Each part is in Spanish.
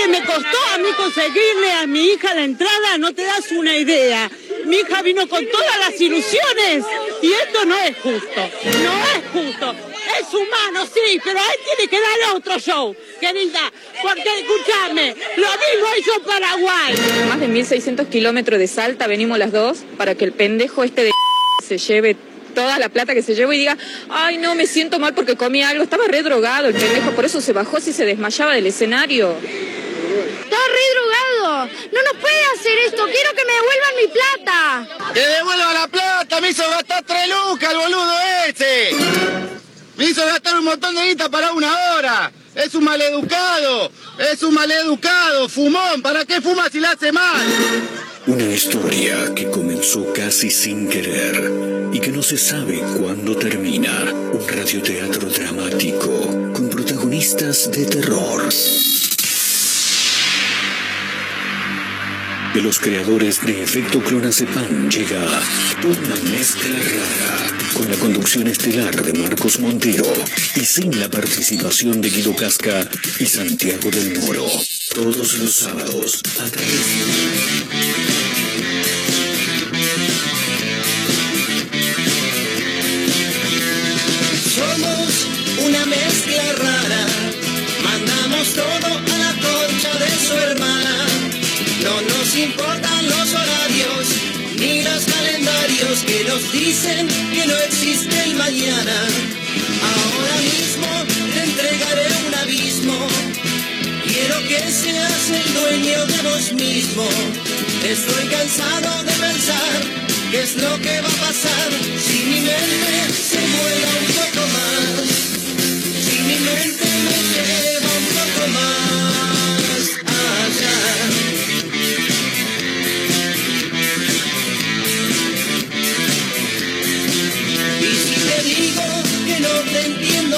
que me costó a mí conseguirle a mi hija la entrada? No te das una idea. Mi hija vino con todas las ilusiones y esto no es justo. No es justo. Es humano, sí, pero él tiene que darle otro show, querida. Porque, escúchame, lo mismo hizo Paraguay. Más de 1.600 kilómetros de Salta venimos las dos para que el pendejo este de se lleve toda la plata que se llevó y diga, ay no, me siento mal porque comí algo. Estaba re drogado el pendejo, por eso se bajó si se desmayaba del escenario. Está re drogado. No nos puede hacer esto. Quiero que me devuelvan mi plata. ¡Que devuelva la plata! ¡Me hizo gastar tres lucas el boludo ese! ¡Me hizo gastar un montón de guita para una hora! ¡Es un maleducado! ¡Es un maleducado! ¡Fumón! ¿Para qué fuma si la hace mal? Una historia que comenzó casi sin querer y que no se sabe cuándo termina. Un radioteatro dramático con protagonistas de terror. De los creadores de Efecto Clonazepam llega una mezcla rara con la conducción estelar de Marcos Montero y sin la participación de Guido Casca y Santiago del Moro. Todos los sábados a través Somos una mezcla rara, mandamos todo a la concha de su hermana. No nos importan los horarios ni los calendarios que nos dicen que no existe el mañana. Ahora mismo te entregaré un abismo. Quiero que seas el dueño de vos mismo. Estoy cansado de pensar qué es lo que va a pasar si mi mente se vuela un poco más. Si mi mente me lleva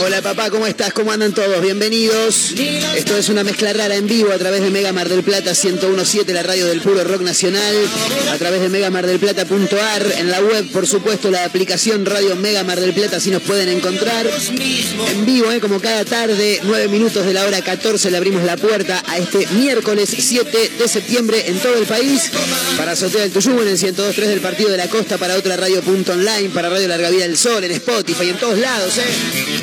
Hola, papá, ¿cómo estás? ¿Cómo andan todos? Bienvenidos. Esto es una mezcla rara en vivo a través de Mega Mar del Plata 1017, la radio del puro rock nacional, a través de megamardelplata.ar, en la web, por supuesto, la aplicación Radio Mega Mar del Plata, así nos pueden encontrar. En vivo, ¿eh? como cada tarde, 9 minutos de la hora 14, le abrimos la puerta a este miércoles 7 de septiembre en todo el país, para Azotea del Tuyú, en el 102.3 del Partido de la Costa, para otra radio punto online, para Radio Larga Vida del Sol, en Spotify, en todos lados, ¿eh?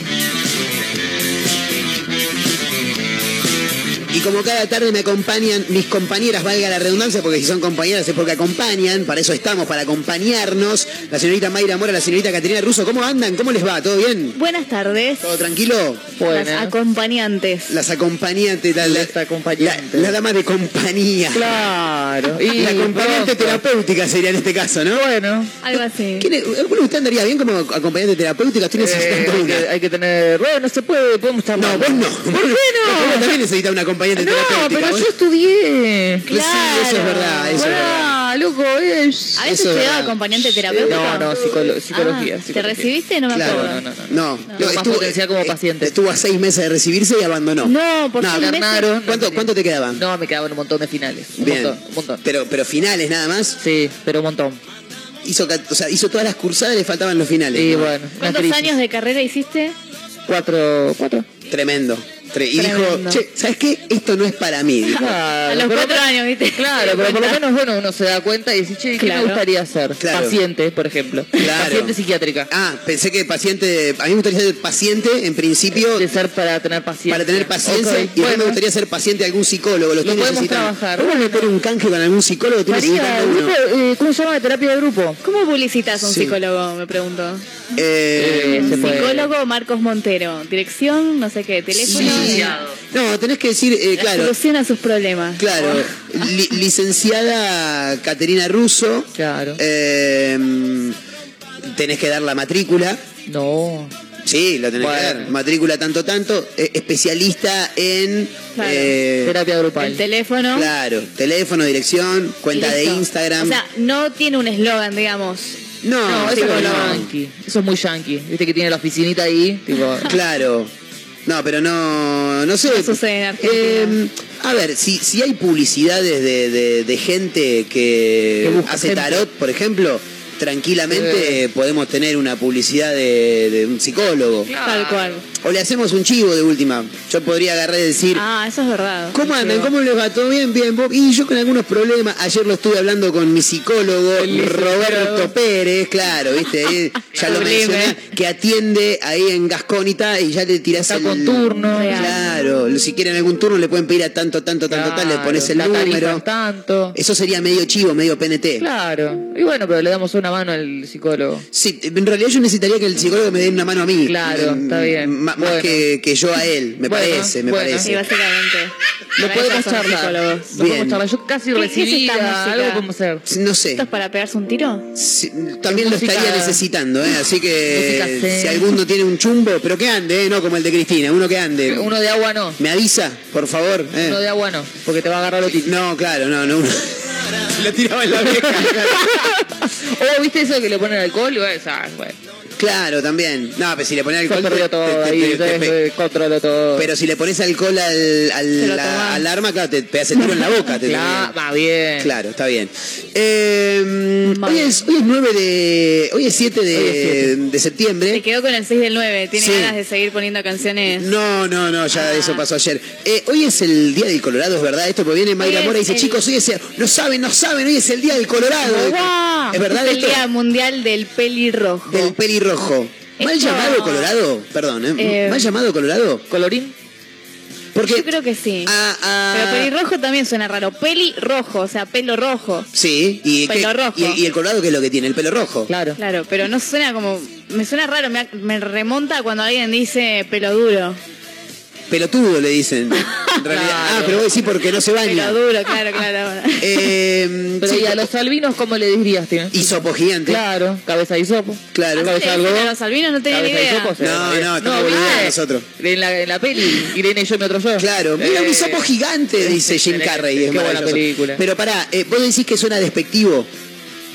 Y como cada tarde me acompañan mis compañeras, valga la redundancia, porque si son compañeras es porque acompañan, para eso estamos, para acompañarnos. La señorita Mayra Mora, la señorita Caterina Russo, ¿cómo andan? ¿Cómo les va? ¿Todo bien? Buenas tardes. ¿Todo tranquilo? Las acompañantes. Las acompañantes, la, la, la, la dama de compañía. Claro. Y la acompañante terapéutica sería en este caso, ¿no? Bueno. Algo así. ¿Quién es- ¿Alguno de ustedes andaría bien como acompañante terapéutica? Estoy Eh, necesitando hay, una. que, hay que tener. Bueno, se puede, podemos estar. No, vos no. ¿Por qué no? Vos también necesitas una acompañante No, terapéutica. pero Vos- yo estudié. Pues sí, eso es verdad, eso es verdad. Loco, es. ¿A veces Eso es te da verdad. acompañante terapéutico? No, no, psicolo- psicología. Ah, ¿Te psicología. recibiste? No me Claro, acuerdo. No, no, no. No, Lo más potencial como eh, paciente. Estuvo a seis meses de recibirse y abandonó. No, por No, seis meses. ¿Cuánto, ¿Cuánto te quedaban? No, me quedaban un montón de finales. Un Bien. montón, un montón. Pero, pero finales nada más. Sí, pero un montón. Hizo, o sea, hizo todas las cursadas y le faltaban los finales. Bueno, ¿Cuántos años de carrera hiciste? Cuatro, cuatro. Tremendo. Desastre. Y dijo, che, ¿sabes qué? Esto no es para mí. dijo. A los pero- cuatro años, ¿viste? Claro, pero por lo menos bueno, uno se da cuenta y dice, che, ¿qué Claro. me gustaría ser? Claro. Paciente, por ejemplo. Claro. Paciente psiquiátrica. Ah, pensé que paciente, a mí me gustaría ser paciente en principio De ser para tener paciencia. para tener paciencia y después bueno. me gustaría ser paciente de algún psicólogo. Lo, Lo estoy podemos necesitando. trabajar. ¿Vamos a meter un canje con algún psicólogo? Estoy María, grupo, eh, ¿cómo se llama? Terapia de grupo. ¿Cómo publicitas a un Sí. psicólogo? Me pregunto. Eh, Eh. Psicólogo Marcos Montero. Dirección, no sé qué, teléfono. sí. No, tenés que decir, eh, La claro, solución a sus problemas. claro, li- licenciada Caterina Russo. Claro. Eh, tenés que dar la matrícula. No. Sí, lo tenés que dar. Matrícula tanto tanto. eh, especialista en Claro. eh, Terapia grupal. El teléfono. Claro, teléfono, dirección, cuenta de. Instagram. O sea, no tiene un eslogan, digamos. no, No, eso es muy no. yankee. Eso es muy yankee. Viste que tiene la oficinita ahí. Tipo, Claro. No, pero no, no sé. No sucede en Argentina. Eh, a ver, si, si hay publicidades de, de- de gente que, hace gente. tarot, por ejemplo, tranquilamente Eh. podemos tener una publicidad de, de un psicólogo. Tal cual. O le hacemos un chivo de última. Yo podría agarrar y decir, Ah, eso es verdad. ¿Cómo andan? Chivo. ¿Cómo les va? ¿Todo bien? Bien. ¿Vos? Y yo con algunos problemas. Ayer lo estuve hablando con mi psicólogo. Roberto Pérez, claro, ¿viste? Ahí ya lo mencioné, que atiende ahí en Gascónita y ya le tirás Está el... con turno. Real. Claro, si quieren algún turno le pueden pedir a tanto, tanto, tanto, tal, le Claro, pones el número. tanto. Eso sería medio chivo, medio PNT. Claro. Y bueno, pero le damos una mano al psicólogo. Sí, en realidad yo necesitaría que el psicólogo me dé una mano a mí. Claro, está bien. Más, que, que yo a él, me Bueno, parece, me bueno. parece. Sí, básicamente. Lo podemos charlar. Lo podemos charlar. Yo casi ¿Qué- qué es esta recibía música? algo podemos hacer. No sé. ¿Esto es para pegarse un tiro? Sí, también Es lo música- estaría necesitando, ¿eh? así que Música si alguno tiene un chumbo, pero que ande, ¿eh? no como el de Cristina, uno que ande. Uno de agua no. ¿Me avisa, por favor? ¿eh? Uno de agua no. Porque te va a agarrar lo típico. No, claro, no, no. Uno... Lo tiraba en la oreja. O viste eso que le ponen alcohol y bueno, ah, bueno. Claro, también. No, pero si le pones Se alcohol. perdió te- todo te- ahí, te- te- entonces, te- controlo todo. Pero si le pones alcohol al, al, la- al arma, claro, te pegas el tiro en la boca. te- Claro, va bien. Claro, está bien. Eh, hoy, es, hoy es 9 de. Hoy es 7 de, Hoy es siete. de septiembre. Se quedó con el 6 del 9. Tiene Sí. ganas de seguir poniendo canciones. No, no, no, ya Ah. eso pasó ayer. Eh, hoy es el Día del Colorado, es verdad esto, porque viene Mayra Mora y dice, el- chicos, hoy es el... No saben, no saben, hoy es el Día del Colorado. ¿Es verdad Es el esto? Día Mundial del Pelirrojo. Del pelirrojo. ¿Mal Esto- llamado Colorado? Perdón, ¿eh? Eh, ¿Mal llamado Colorado? ¿Colorín? Porque... Yo creo que sí. Ah, Pero pelirrojo también suena raro. Pelirrojo, o sea, pelo rojo. Sí, y, Pelo ¿qué- rojo. y, el- y el Colorado qué es lo que tiene? El pelo rojo. Claro. Claro, pero no suena como. Me suena raro, me, me remonta cuando alguien dice pelo duro. Pelotudo le dicen. En realidad. Claro. Ah, pero vos decís porque no se baña. Pelo duro, claro, claro. Eh, Pero sí, ¿y a los albinos cómo le dirías, tío? Hisopo gigante. Claro, cabeza de hisopo. Claro. Cabeza de algodón. a los albinos, no tenía ni idea. hisopo, No, no, estamos ¿viste? boludeando nosotros. En la, en la peli, Irene yo, mi otro yo. Claro, mira un Eh, hisopo gigante, dice Jim Carrey. Es qué buena película. Pero pará, eh, vos decís que suena despectivo.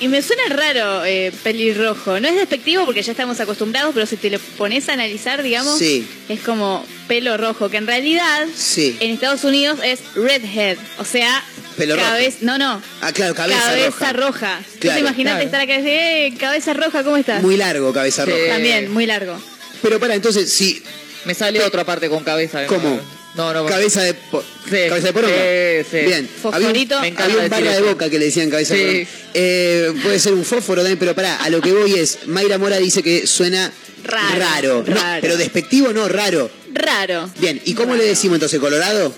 Y me suena raro eh, pelirrojo. No es despectivo porque ya estamos acostumbrados, pero si te lo pones a analizar, digamos, Sí. es como pelo rojo, que en realidad Sí. en Estados Unidos es redhead, o sea, Pelo rojo. cabeza, no, no, Ah, claro, cabeza, cabeza roja. roja. ¿Tú Claro, te imaginaste claro. estar acá y decir, eh, cabeza roja, ¿cómo estás? Muy largo, cabeza Sí. roja. También, muy largo. Pero pará, entonces, si Me sale otra parte con cabeza. ¿Cómo? No, no. cabeza de po- Sí. cabeza de poronga. Sí, sí. Bien. Fosforito. Había un, había un barra de boca que le decían cabeza de poronga. Eh, puede ser un fósforo también, pero pará, a lo que voy es, Mayra Mora dice que suena raro. pero despectivo no, raro. Raro. Bien, ¿y cómo le decimos entonces, Colorado?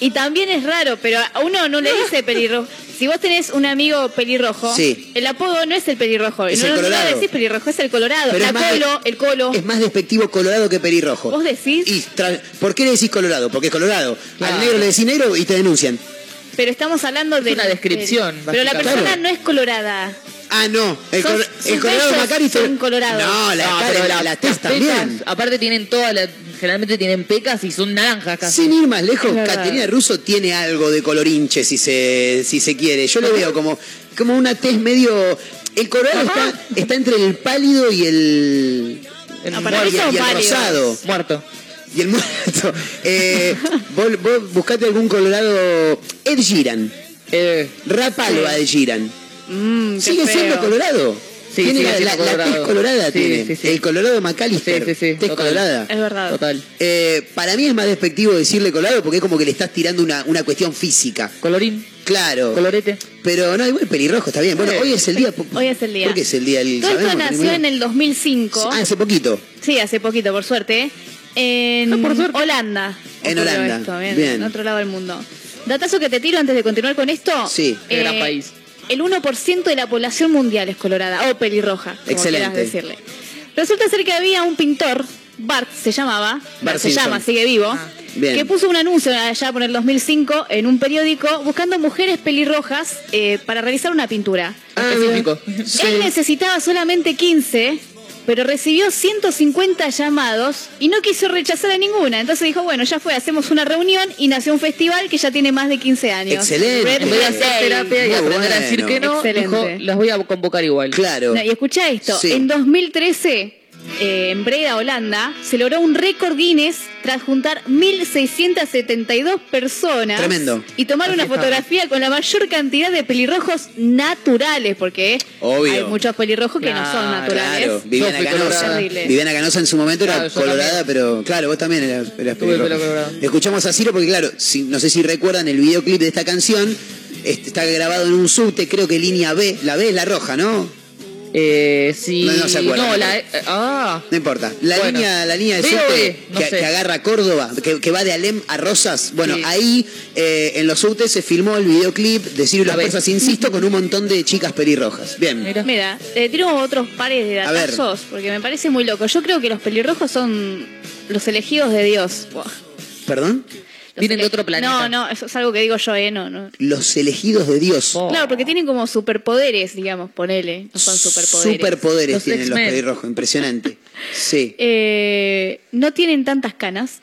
Y también es raro, pero a uno no le dice pelirrojo. Si vos tenés un amigo pelirrojo, Sí. el apodo no es el pelirrojo. Es no, el no colorado. decís pelirrojo, es el colorado. Pero La de- el colo. Es más despectivo colorado que pelirrojo. ¿Vos decís? Y tra- ¿Por qué le decís colorado? Porque es colorado. Al negro le decís negro y te denuncian. Pero estamos hablando de. una descripción, de- pero la persona no es colorada. Ah, no. El, Sos- col- el colorado Macari son colorados. No, la, No, cara- la, la también. aparte tienen todas las, generalmente tienen pecas y son naranjas casi. Sin ir más lejos, Es. Caterina Russo tiene algo de colorinche si se, si se quiere. Yo le veo como, como una tez medio. El colorado está, está entre el pálido y el. El No, para y, y el rosado. Muerto. Y el muerto. Eh, vos, vos buscate algún colorado. Ed Sheeran. Eh, Rapalo a Ed Sheeran. Mm, Sigue feo. siendo colorado. Sí, tiene sí, la, la- la tez colorada, Sí, tiene. sí, sí. El colorado de McAllister. Sí, sí, sí, Tez total. colorada. Es verdad. Total. Eh, para mí es más despectivo decirle colorado porque es como que le estás tirando una, una cuestión física. Colorín, Claro. colorete. Pero no, igual pelirrojo está bien. Bueno, Sí. hoy es el día. Hoy es el día. ¿Por qué es el día del Todo esto nació ¿Tenemos en el 2005. Ah, hace poquito. Sí, hace poquito, por suerte. En Ah. Holanda. En Holanda. esto, bien, Bien. En otro lado del mundo. Datazo que te tiro antes de continuar con esto. Sí. Qué gran país. El 1% de la población mundial es colorada o pelirroja, como Excelente. quieras decirle. Resulta ser que había un pintor, Bart se llamaba, Bart se llama, sigue vivo, Ah. Bien. que puso un anuncio allá por el 2005 en un periódico buscando mujeres pelirrojas eh, para realizar una pintura. Ah, Específico. Él necesitaba solamente 15, pero recibió 150 llamados y no quiso rechazar a ninguna. Entonces dijo, bueno, ya fue, hacemos una reunión y nació un festival que ya tiene más de 15 años. Excelente. Red En vez de hacer terapia y Muy aprender a decir bueno. que no, Excelente. dijo, las voy a convocar igual. Claro. No, y escucha esto, Sí. en 2013, eh, en Breda, Holanda, se logró un récord Guinness tras juntar 1.672 personas Tremendo. y tomar una está. fotografía con la mayor cantidad de pelirrojos naturales, porque Obvio. hay muchos pelirrojos que no son naturales. Claro, Viviana Canosa. Viviana Canosa en su momento era Claro, colorada, también. pero claro, vos también eras, eras pelirroja. Escuchamos a Ciro porque, claro, si- no sé si recuerdan el videoclip de esta canción, este, está grabado en un subte, creo que línea B. La B es la roja, ¿no? Eh, sí. No, no se acuerdan. No, la. eh, ah. No importa. La Bueno. línea, la línea de subte no que, sé. que agarra a Córdoba, que, que va de Alem a Rosas. Bueno, Sí. ahí eh, en los subtes se filmó el videoclip de Ciro y las. Persas, insisto, con un montón de chicas pelirrojas. Bien. Mira. Mira, te tiro otros pares de datazos, porque me parece muy loco. Yo creo que los pelirrojos son los elegidos de Dios. Buah. ¿Perdón? Los Vienen de otro planeta. No, no, eso es algo que digo yo, ¿eh? No, no. Los elegidos de Dios. Oh. Claro, porque tienen como superpoderes, digamos, ponele. No son superpoderes. Superpoderes Los tienen los pelirrojos, impresionante. Sí. Eh, no tienen tantas canas,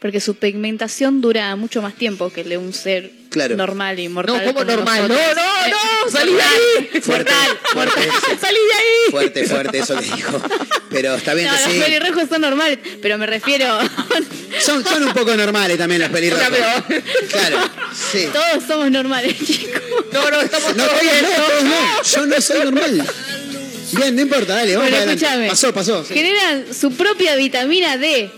porque su pigmentación dura mucho más tiempo que el de un ser Claro. normal y mortal. No, ¿cómo como normal? No, nosotros. no, no, Eh, salí de ahí. Fuerte, Mortal, fuerte. Salí de ahí. Fuerte, fuerte eso que dijo. Pero está bien, No, los sí. pelirrojos son normales, pero me refiero. Son, son un poco normales también los pelirrojos. Claro, sí. Todos somos normales, chicos. No, no, estamos No, todos todos bien. no, todos no. Yo no soy normal. Bien, no importa, dale, vamos Bueno, para. Pasó, pasó. sí. Generan su propia vitamina D.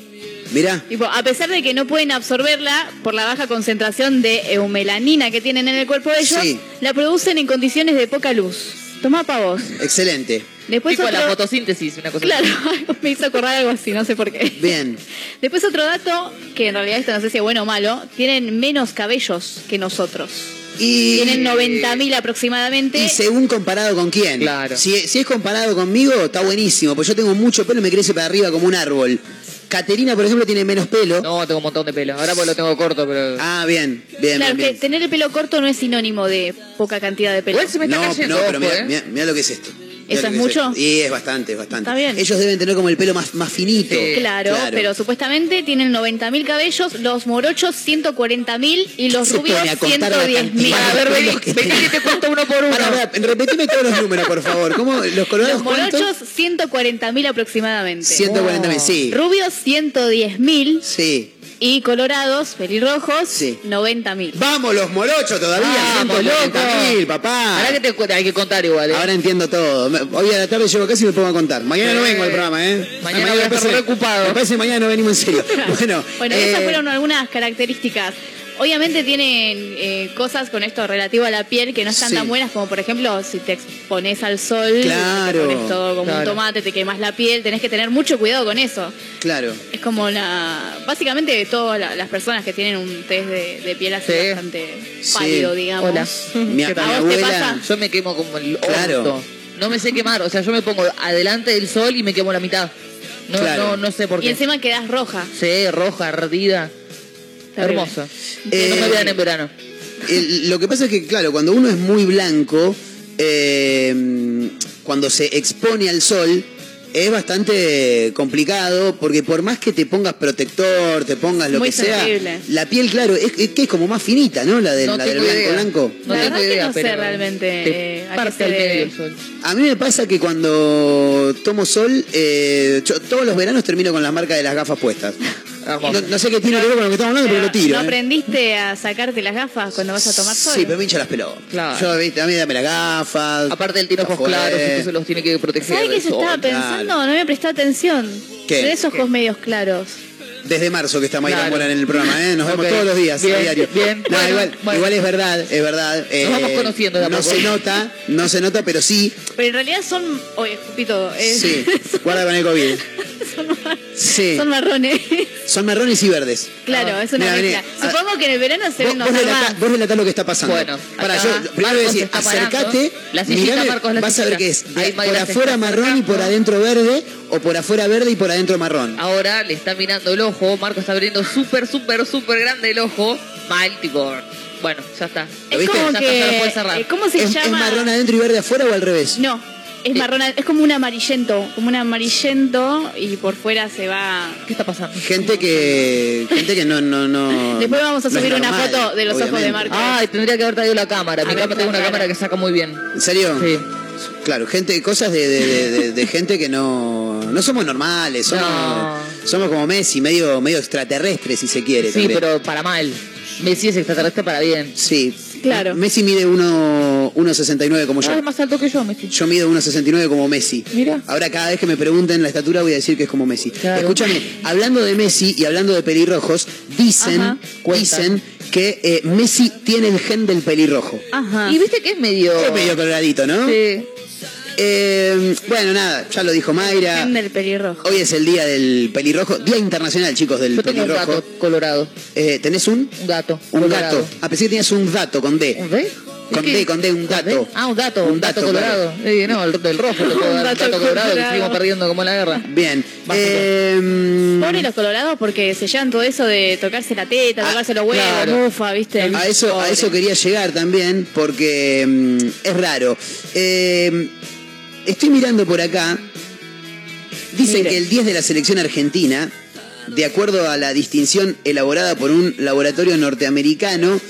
Mirá, Tipo, a pesar de que no pueden absorberla por la baja concentración de eumelanina que tienen en el cuerpo de ellos, Sí. la producen en condiciones de poca luz. Tomá pa' vos. excelente. Después Tipo la fotosíntesis, una cosa Claro, así. me hizo acordar algo así, no sé por qué. Bien. Después otro dato, que en realidad esto no sé si es bueno o malo, tienen menos cabellos que nosotros. Y, Tienen 90.000 aproximadamente. y según comparado con quién. Claro. Si, si es comparado conmigo, está buenísimo, pues yo tengo mucho pelo y me crece para arriba como un árbol. Caterina, por ejemplo, tiene menos pelo. No, tengo un montón de pelo. Ahora pues lo tengo corto, pero. Ah, bien, bien, claro, bien, que bien. tener el pelo corto no es sinónimo de poca cantidad de pelo. Igual se me está No, cayendo, no, pero mira, eh. mira- mira lo que es esto. ¿Eso es mucho? esto. Y es bastante, es bastante. Está bien. Ellos deben tener como el pelo más, más finito. Sí. Claro, pero supuestamente tienen 90.000 cabellos, los morochos 140.000 y los rubios pone a contar la 110.000. cantidad A ver, vení, que vení tenés. que te cuento uno por uno. Pará, pará, repetime todos los números, por favor. ¿Cómo? ¿Los colorados Los morochos 140.000 aproximadamente. 140 mil, sí. Rubios 110.000 Sí. Y colorados, pelirrojos, Sí. 90.000. Vamos, los morochos todavía. Vamos, 140 mil, papá. Ahora que te hay que contar igual, ¿eh? Ahora entiendo todo. Hoy a la tarde llego y me pongo a contar. Mañana no Sí. vengo al programa, ¿eh? Mañana voy a me estar parece- reocupado. Me parece que mañana no venimos en serio. Bueno, Bueno, eh, esas fueron algunas características. Obviamente tienen eh, cosas con esto relativo a la piel que no están Sí. tan buenas como por ejemplo si te expones al sol, Claro, te pones todo como un tomate, te quemas la piel, tenés que tener mucho cuidado con eso. Claro. Es como la básicamente todas la- las personas que tienen un test de, de piel así Sí. bastante Sí. pálido, digamos. Hola. Mi. ¿A te pasa? Yo me quemo como el Claro. orto. No me sé quemar, o sea, yo me pongo adelante del sol y me quemo la mitad. No, Claro. no, no sé por Y qué. encima quedás roja. Sí, roja, ardida. Terrible. Hermosa. Eh, no me vean en verano. El- lo que pasa es que, claro, cuando uno es muy blanco, eh, cuando se expone al sol, es bastante complicado porque por más que te pongas protector, te pongas lo Muy que sea, la piel, claro, es, es que es como más finita, ¿no? La, del- no la del tengo blanco idea. blanco. No La tengo verdad que idea, no sé pero realmente, te eh, a qué parte medio el sol. A mí me pasa que cuando tomo sol, eh, yo todos los veranos termino con las marcas de las gafas puestas. No, no sé qué tiene que ver con lo que estamos hablando, pero lo tiro. ¿No ¿eh? aprendiste a sacarte las gafas cuando vas a tomar sol? Sí, pero me hincha las pelotas. Claro. Yo, viste, a mí dame las gafas. Aparte él tiene ojos claros, entonces los tiene que proteger. ¿Sabes qué yo estaba pensando? No me presté atención. ¿Qué? De esos ojos medios claros. Desde marzo que está Mayra Claro. Morán en el programa, ¿eh? Nos vemos todos los días, Bien, a diario. bien. No, Bueno, igual, bueno. igual es verdad, es verdad. eh, Nos vamos conociendo de a No poco. se nota, no se nota, pero sí, Pero en realidad son. Oye, todo. eh, sí. Guarda con el COVID. Sí. Son marrones. Son marrones y verdes. claro, es una mezcla. Ah, Supongo que en el verano se ven vos vos relatá lo que está pasando. Bueno, Para yo, primero voy a decir, acércate, La sillita, mirame, Marcos, la vas a ver qué es. de- Ahí por afuera marrón y por adentro verde, o por afuera verde y por adentro marrón. Ahora le está mirando el ojo, Marco está abriendo súper, súper, súper grande el ojo. Mal, tipo, bueno, ya está. ¿Lo Es viste? como Ya está, ya lo que. puedes eh, ¿Cómo se ¿Es, marrón adentro y verde afuera o al revés? No, es marrón. Es como un amarillento. Como un amarillento y por fuera se va. ¿Qué está pasando? Gente que gente que no no no Después vamos a no subir una foto de los ojos de. Marco. Ay, tendría que haber traído la cámara. Mi cámara tengo una cámara que saca muy bien. ¿En serio? Sí. Claro, gente, cosas de, de- de- de- de gente que no, no somos normales, somos, No. somos como Messi, medio, medio extraterrestres si se quiere. Sí, también. pero para mal. Messi es extraterrestre para bien. Sí. Claro. Messi mide uno- 1,69 como yo. Ah, es más alto que yo, Messi. Yo mido 1,69 como Messi. Mira. Ahora cada vez que me pregunten la estatura voy a decir que es como Messi. Claro. Escúchame, hablando de Messi y hablando de pelirrojos, dicen, Ajá. dicen que eh, Messi tiene el gen del pelirrojo. Ajá. Y viste que es medio. Es medio coloradito, ¿no? Sí. Eh, bueno, nada, ya lo dijo Mayra. Del pelirrojo. Hoy es el día del pelirrojo, Día Internacional, chicos, del Yo tengo un pelirrojo. gato colorado. Eh, ¿Tenés un? Un gato. Un colorado. gato. A pesar que tenías un dato con D. ¿Un D? Con ¿Qué? D, con D, un dato. Ah, un dato, un, Un dato, dato, colorado. Sí, no, el del rojo un colorado que seguimos perdiendo como la guerra. Bien. Eh, Pobre los colorados porque se llevan todo eso de tocarse la teta, Ah, tocarse los huevos, claro. mufa, ¿viste? a eso, a eso quería llegar también, porque mm, es raro. Eh, estoy mirando por acá. Dicen Mire. que el 10 de la selección argentina, de acuerdo a la distinción elaborada por un laboratorio norteamericano,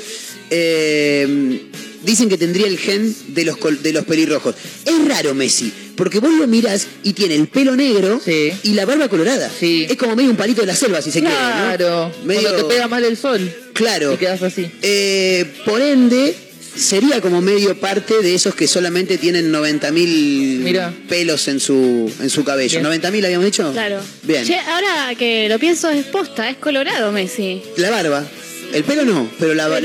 eh, dicen que tendría el gen de los, de los pelirrojos. Es raro Messi, porque vos lo mirás y tiene el pelo negro Sí. y la barba colorada. Sí. Es como medio un palito de la selva, si se Claro. quiere. ¿no? Medio- Cuando te pega mal el sol. Claro. Y quedas así. Eh, por ende, sería como medio parte de esos que solamente tienen 90.000 Mira. pelos en su, en su cabello. Bien. ¿90.000 habíamos dicho? Claro. Bien. Che, ahora que lo pienso es posta, es colorado Messi. La barba. El pelo no, pero la, barba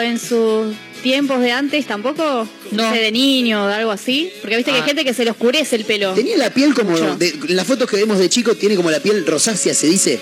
sí. en sus tiempos de antes tampoco, no, sé, de niño o de algo así. Porque viste que Ah. hay gente que se le oscurece el pelo. Tenía la piel como. De- las fotos que vemos de chico, tiene como la piel rosácea, se dice.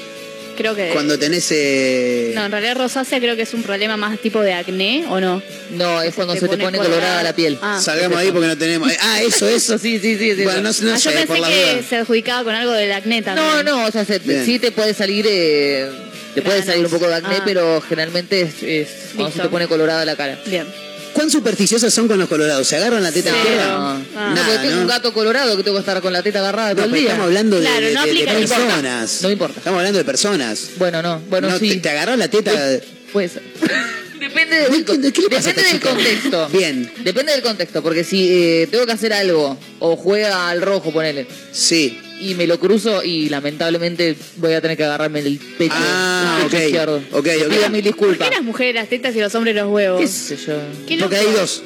Creo que. Cuando tenés. eh, No, en realidad rosácea creo que es un problema más tipo de acné, ¿o no? No, es cuando te se te pone pone colorada. colorada la piel. Ah. Salgamos ahí porque no tenemos. eh, ah, eso, eso. Sí, sí, sí. sí, Bueno, no, no Ah, yo sé, pensé por la que duda. se adjudicaba con algo del acné también. No, no, o sea, se- sí te puede salir, eh, te puede salir un poco de acné, Ah. pero generalmente es, es cuando se te pone colorada la cara. Bien. ¿Cuán supersticiosas son con los colorados? ¿Se agarran la teta izquierda? No, no, Nada, porque tengo ¿no? un gato colorado que tengo que estar con la teta agarrada No, todo el día. estamos hablando de, Claro, de- no de- no personas. No importa. Estamos hablando de personas. Bueno, no, bueno, No, sí. te, te agarrás la teta. Pues depende, del, ¿De qué- depende del contexto. Bien. Depende del contexto, porque si eh, tengo que hacer algo o juega al rojo, ponele, Sí. Y me lo cruzo y lamentablemente voy a tener que agarrarme el pecho, Ah, el pecho ok. izquierdo. Ok, Le ok. Pido mil ¿Por disculpas. qué las mujeres las tetas y los hombres los huevos? ¿Qué sé yo? Qué Porque hay dos.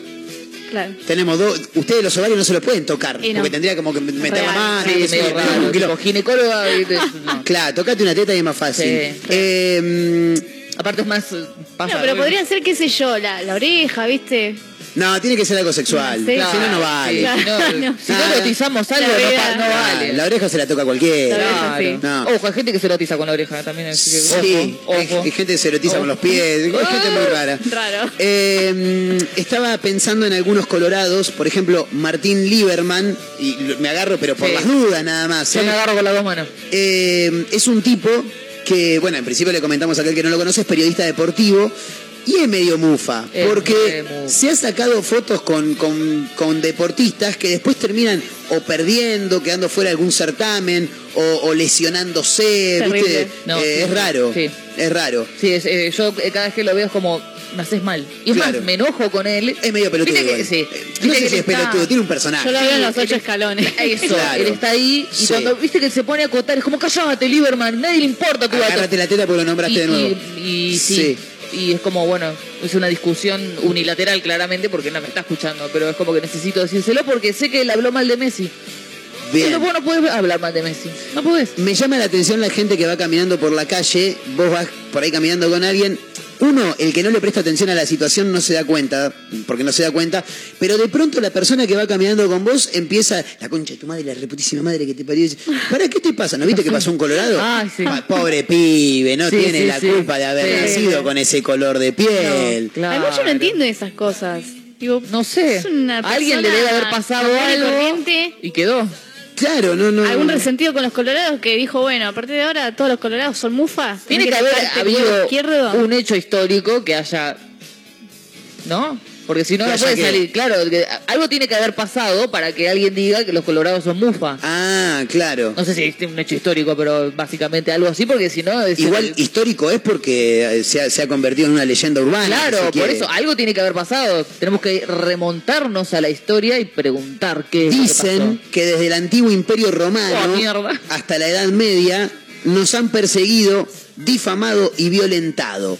Claro. Tenemos dos. Ustedes los ovarios no se los pueden tocar. No. Porque tendría como que meter la mano. Sí, medio raro. Tipo ginecóloga. no. Claro, tocate una teta y es más fácil. Sí, Eh, Aparte es más... eh, pasa, No, pero bueno. podría ser, qué sé yo, la, la oreja, ¿viste? no, tiene que ser algo sexual. Sí. Si no, no vale. Sí, si no, No. si no erotizamos algo, La no, no vale. La oreja se la toca cualquiera. La oreja, Claro. sí. No. Ojo, hay gente que se erotiza con la oreja también. Así que, Sí, ojo, hay, ojo. hay gente que se erotiza Ojo. con los pies, hay gente muy rara. Raro. Eh, estaba pensando en algunos colorados, por ejemplo, Martín Lieberman, y me agarro, pero por Sí. las dudas nada más. Yo ¿eh? me agarro con las dos manos. Eh, es un tipo que, bueno, en principio le comentamos a aquel que no lo conoce, es periodista deportivo Y es medio mufa, Es porque se ha sacado fotos con, con- con deportistas que después terminan o perdiendo, quedando fuera de algún certamen, o, o lesionándose, Terrible. ¿viste? No, Eh, sí, es raro, sí. es raro. Sí, es, eh, yo eh, cada vez que lo veo es como, me haces mal. Y es Claro. más, me enojo con él. Es medio pelotudo. Viste que, igual. sí. Eh, Viste No sé que si es está- pelotudo, tiene un personaje. Yo lo veo en los ocho escalones. Eso, Claro. él está ahí y Sí. cuando viste que se pone a acotar es como callate, Lieberman, nadie le importa tu. Agárrate la teta porque lo nombraste y, de nuevo. Y, y sí, y es como, bueno, es una discusión unilateral claramente porque no me está escuchando, pero es como que necesito decírselo porque sé que él habló mal de Messi. Bien. Pero vos no podés hablar mal de Messi, no podés. Me llama la atención la gente que va caminando por la calle, vos vas por ahí caminando con alguien. Uno, el que no le presta atención a la situación no se da cuenta, porque no se da cuenta, pero de pronto la persona que va caminando con vos empieza, la concha de tu madre, la reputísima madre que te parió, y dice, ¿para qué te pasa? ¿No viste que pasó un colorado? Ay, sí. Ah, pobre pibe, no Sí, tiene sí, la sí. culpa de haber Sí. nacido con ese color de piel. Claro. Además, yo no entiendo esas cosas. Digo, No sé, alguien le debe haber pasado algo y quedó. Claro, no, no. algún resentido con los colorados que dijo, bueno, a partir de ahora todos los colorados son mufas. Tiene que haber habido un hecho histórico que haya. ¿No? Porque si no, no puede que- salir. Claro, algo tiene que haber pasado para que alguien diga que los colorados son mufa. Ah, claro. No sé si es un hecho histórico, pero básicamente algo así, porque si no. es- Igual histórico es porque eh, se ha, se ha convertido en una leyenda urbana. Claro, por eso algo tiene que haber pasado. Tenemos que remontarnos a la historia y preguntar qué que Dicen que desde el antiguo imperio romano Oh, hasta la Edad Media nos han perseguido, difamado y violentado.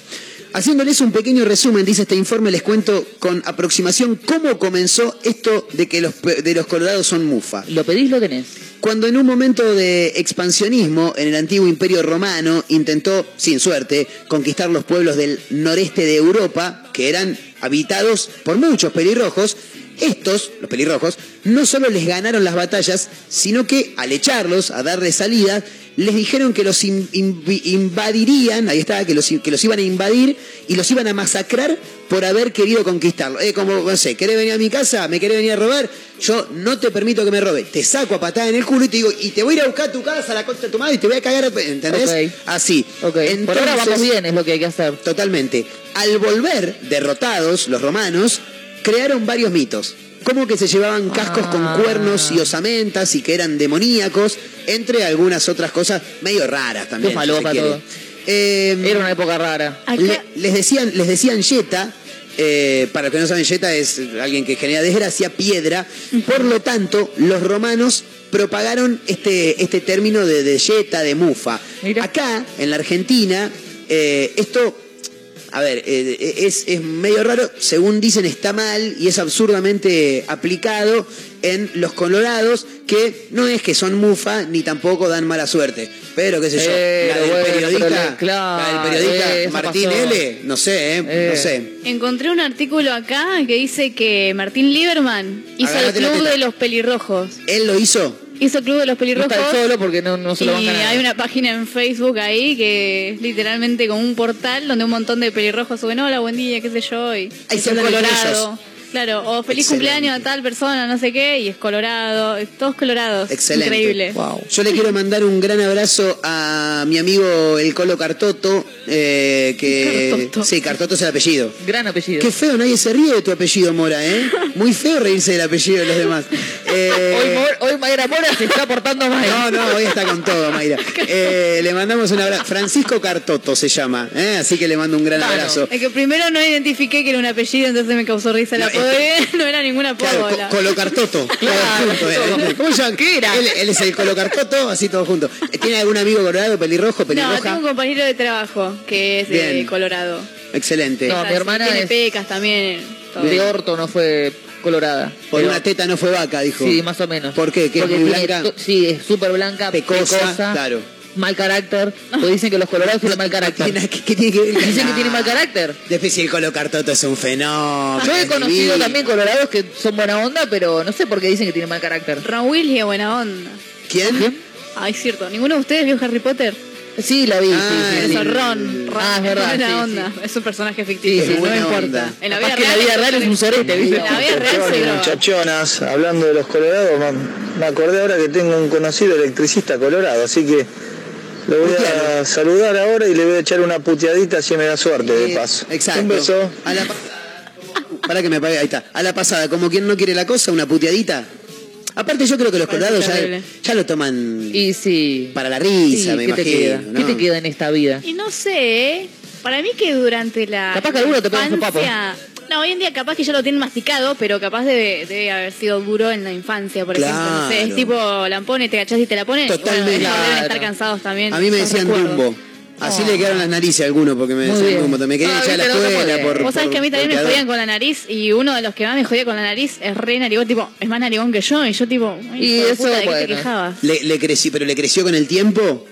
Haciéndoles un pequeño resumen, dice este informe, les cuento con aproximación cómo comenzó esto de que los, de los colorados son mufa. Lo pedís, lo tenés. Cuando en un momento de expansionismo en el antiguo imperio romano intentó, sin suerte, conquistar los pueblos del noreste de Europa, que eran habitados por muchos pelirrojos, estos, los pelirrojos, no solo les ganaron las batallas, sino que al echarlos, a darles salida, les dijeron que los in- invadirían, ahí está, que los, que los iban a invadir y los iban a masacrar por haber querido conquistarlo. Eh, como, no sé, ¿querés venir a mi casa? ¿Me querés venir a robar? Yo no te permito que me robe. Te saco a patada en el culo y te digo, y te voy a ir a buscar a tu casa, a la concha de tu madre, y te voy a cagar, a- ¿entendés? Así. Ok, por ahora vamos bien, es lo que hay que hacer. Totalmente. Al volver derrotados los romanos, crearon varios mitos. Como que se llevaban cascos Ah. con cuernos y osamentas y que eran demoníacos, entre algunas otras cosas medio raras también. Si se falopa quiere. todo. Eh, Era una época rara. Le- les decían, les decían yeta, eh, para los que no saben, yeta es alguien que genera desgracia, piedra. Por lo tanto, los romanos propagaron este, este término de, de yeta, de mufa. Mira. Acá, en la Argentina, eh, esto, a ver, eh, es, es medio raro, según dicen está mal y es absurdamente aplicado en los colorados, que no es que son mufa ni tampoco dan mala suerte. Pero qué sé yo, Pero la del bueno, periodista, claro, la del periodista eh, Martín pasó. L, no sé, eh, Eh. no sé. Encontré un artículo acá que dice que Martín Lieberman hizo Agárrate el Club de los Pelirrojos. Él lo hizo. Hizo Club de los No Pelirrojos. está él solo porque no, no se lo van a ganar. hay una página en Facebook ahí que es literalmente como un portal donde un montón de pelirrojos suben, hola, buen día, qué sé yo, y Ahí se entre colorado. Claro, o feliz Excelente. cumpleaños a tal persona, no sé qué, y es colorado, todos colorados. Excelente. Increíble. Wow. Yo le quiero mandar un gran abrazo a mi amigo el Colo Cartoto, eh, que... Cartoto. Sí, Cartoto es el apellido. Gran apellido. Qué feo, nadie se ríe de tu apellido, Mora, ¿eh? Muy feo reírse del apellido de los demás. Eh, Hoy, hoy Mayra Mora se está portando mal. No, no, hoy está con todo, Mayra. Eh, le mandamos un abrazo. Francisco Cartoto se llama, ¿eh? así que le mando un gran Claro. abrazo. Es que primero no identifiqué que era un apellido, entonces me causó risa el No, no era ningún apodo. Claro, la- co- Colocartoto. Claro, Todo junto, ¿eh? ¿Cómo se llama? ¿Qué era? Él, él es el Colocartoto, así todo junto. ¿Tiene algún amigo colorado, pelirrojo, no, pelirroja? tengo un compañero de trabajo que es de. Colorado. Excelente. No, O sea, mi hermana tiene es- pecas también. todo. De orto no fue colorada. Por Pero- una teta no fue vaca, dijo. Sí, más o menos. ¿Por qué? ¿Que es Porque muy blanca? Sí, es súper blanca, Pecosa, claro. Mal carácter. Pues dicen que los colorados tienen mal carácter. ¿Qué, qué- qué tiene que ver? Dicen que Ah. tiene mal carácter. Después si el Colocartoto es un fenómeno. Yo he conocido divino. también colorados que son buena onda, pero no sé por qué dicen que tienen mal carácter. Ron Weasley es buena onda. ¿Quién? Ay, es cierto. ¿Ninguno de ustedes vio Harry Potter? Sí, la vi. Ah, sí, sí, Eso. Ron. Ron Ah, es verdad, Buena sí, onda. Es un personaje ficticio, no me importa. onda. En la vida que en la real, vida real es un sorete, ¿viste? En la vida real muchachonas, hablando de los colorados, me acordé ahora que tengo un conocido electricista colorado, así que Lo voy a saludar ahora y le voy a echar una puteadita si me da suerte de paso. Exacto. Un beso. A la pa- Para que me pague, ahí está. A la pasada, como quien no quiere la cosa, una puteadita. Aparte yo creo que los Parece colgados ya, terrible. ya lo toman Y sí. para la risa, Sí, me ¿qué te imagino. queda? ¿no? ¿Qué te queda en esta vida? Y no sé, ¿eh? para mí que durante la Capaz que alguno te pega un sopapo. infancia- No, hoy en día capaz que ya lo tienen masticado, pero capaz debe, debe haber sido duro en la infancia, por ejemplo. No sé, es tipo, la pone, te cachás y te la pone. Totalmente. Bueno, deben estar cansados también. A mí me decían recuerdos. Dumbo. Así le quedaron las narices a algunos porque me decían. Dumbo. Me querían echar de la escuela por. Vos sabés que a mí también me jodían con la nariz y uno de los que más me jodía con la nariz es re narigón, tipo, es más narigón que yo y yo tipo, Y eso, puta, ¿de qué te quejabas? Le, le crecí, pero le creció con el tiempo.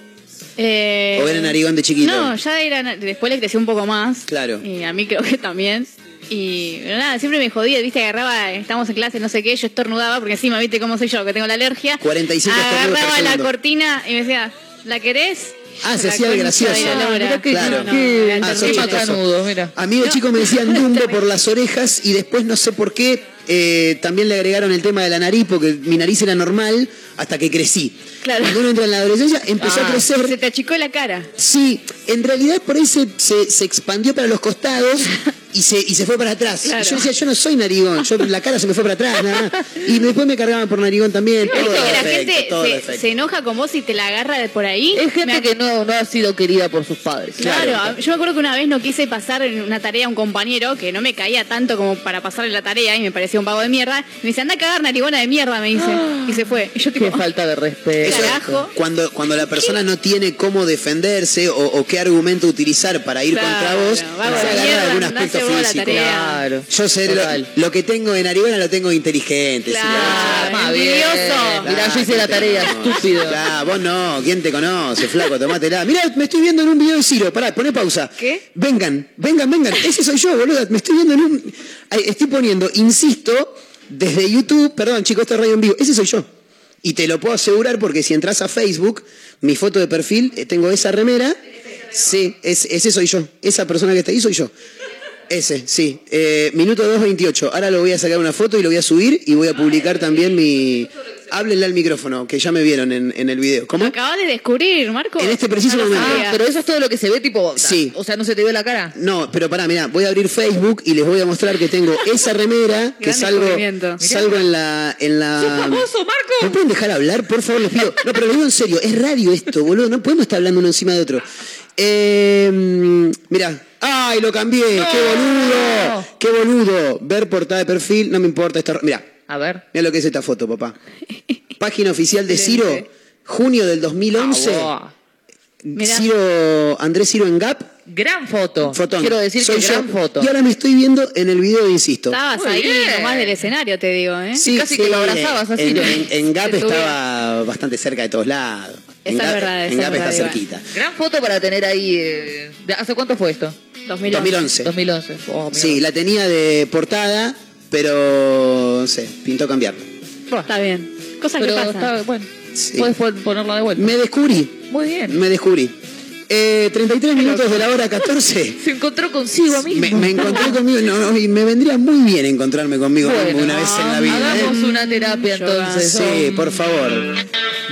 Eh, ¿O era narigón de chiquito? No, ya era, después le creció un poco más. Claro. Y a mí creo que también. Y pero nada, siempre me jodía, viste, agarraba, estamos en clase, no sé qué, yo estornudaba, porque encima, viste cómo soy yo, que tengo la alergia. 45 estornudos por Agarraba la cortina y me decía, ¿la querés? Ah, se hacía el gracioso. Claro. No, no, Ah. A mí de chico me decían Dumbo por las orejas y después no sé por qué eh, también le agregaron el tema de la nariz porque mi nariz era normal hasta que crecí. Claro. Cuando uno entra en la adolescencia empezó a Ah, crecer. Se te achicó la cara. Sí, en realidad por ahí se, se- se expandió para los costados y se, y se fue para atrás. Claro. Y yo decía, yo no soy narigón, yo la cara se me fue para atrás, nada. Y después me cargaban por narigón también. Todo que la defecto, gente todo se, enoja con vos y te la agarra de por ahí. Es gente que no, no ha sido querida por sus padres. Claro, yo me acuerdo que una vez no quise pasar en una tarea a un compañero que no me caía tanto como para pasarle la tarea y me parecía un vago de mierda. Me dice, anda a cagar narigona de mierda, me dice. Y se fue. Y yo tipo, Qué falta de respeto. Carajo. Cuando, cuando la persona no tiene cómo defenderse o, o qué argumento utilizar para ir Claro, contra vos, vago se de agarra mierda, de algún aspecto físico. Claro. Yo sé, lo, lo que tengo en Arigona lo tengo inteligente. Claro, Más bien. envidioso. Mirá, yo hice la tarea, estúpido. Claro, vos no, ¿quién te conoce, flaco? Tomátela. Mirá, me estoy viendo en un video de Ciro. Pará, poné pausa. ¿Qué? Vengan, vengan, vengan. Ese soy yo, boludo. Me estoy viendo en un. Estoy poniendo, insisto, desde YouTube. Perdón, chicos, esto es radio en vivo. Ese soy yo. Y te lo puedo asegurar porque si entras a Facebook, mi foto de perfil, eh, tengo esa remera. Sí, es- ese soy yo. Esa persona que está ahí soy yo. Ese, sí. Eh, minuto 2.28. Ahora lo voy a sacar una foto y lo voy a subir y voy a publicar también mi... Háblenle al micrófono, que ya me vieron en, en el video. ¿Cómo? Lo acabas de descubrir, Marco. En este preciso momento. Ah, pero eso es todo lo que se ve, tipo. Sí. O sea, no se te ve la cara. No, pero pará, mirá, voy a abrir Facebook y les voy a mostrar que tengo esa remera, que Gran salgo, descubrimiento. salgo en la... En la... ¡Sos famoso, Marco! ¿Me pueden dejar hablar? Por favor, les pido. No, pero lo digo en serio, es radio esto, boludo, no podemos estar hablando uno encima de otro. Eh, mirá. ¡Ay, lo cambié! ¡Qué boludo! ¡Qué boludo! Ver portada de perfil, no me importa. Esta... Mirá, A ver. mirá lo que es esta foto, papá. Página oficial de Ciro, junio del 2011. Ah, Mirá. Ciro, Andrés Ciro en Gap, Gran foto. Fotón. Quiero decir Soy que yo. gran foto. Y ahora me estoy viendo en el video de Insisto. Estabas Muy ahí bien. nomás del escenario, te digo, ¿eh? casi que lo abrazabas así, En, en- en Gap estaba bastante cerca de todos lados. En Esa es Gap, verdad, en esa es está verdad, igual. cerquita. Gran foto para tener ahí. eh, ¿de ¿Hace cuánto fue esto? 2011. 2011. 2011. Oh, mira. Sí, la tenía de portada, pero no sé, pintó cambiarla. Está bien. Cosas Pero que pasan. está, bueno, Sí. puedes pon- ponerla de vuelta. Me descubrí, Muy bien. me descubrí. Eh, 33 minutos de la hora 14. Se encontró consigo mismo. Me, me encontré conmigo, no, no, y me vendría muy bien encontrarme conmigo mismo Bueno, una vez en la vida. ¿eh? Hagamos una terapia entonces. Sí, por favor.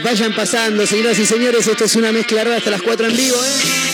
Vayan pasando, señoras y señores. Esto es una mezcla rara hasta las 4 en vivo, ¿eh?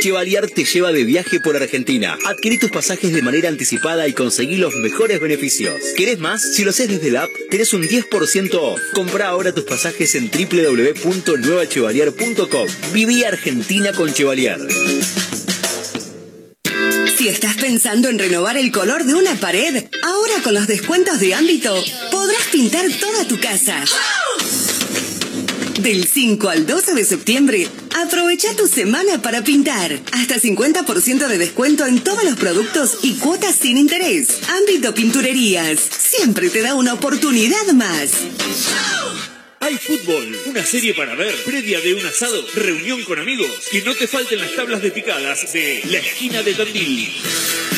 Chevalier te lleva de viaje por Argentina. Adquirí tus pasajes de manera anticipada y conseguí los mejores beneficios. ¿Querés más? Si lo haces desde la app, tenés un 10% off. Compra ahora tus pasajes en www.nuevachevalier.com. Viví Argentina con Chevalier. Si estás pensando en renovar el color de una pared, ahora con los descuentos de ámbito, podrás pintar toda tu casa. Del 5 al 12 de septiembre, aprovecha tu semana para pintar. Hasta 50% de descuento en todos los productos y cuotas sin interés. Ámbito Pinturerías. Siempre te da una oportunidad más. Hay fútbol, una serie para ver, previa de un asado, reunión con amigos. Que no te falten las tablas de picadas de La Esquina de Tandil.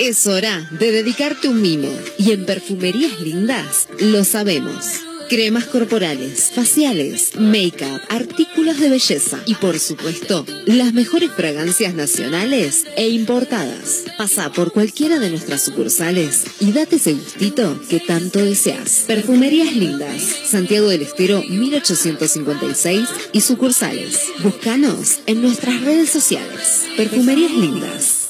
Es hora de dedicarte un mimo. Y en Perfumerías Lindas lo sabemos. Cremas corporales, faciales, make-up, artículos de belleza y por supuesto, las mejores fragancias nacionales e importadas. Pasa por cualquiera de nuestras sucursales y date ese gustito que tanto deseas. Perfumerías Lindas, Santiago del Estero 1856 y sucursales. Búscanos en nuestras redes sociales. Perfumerías Lindas.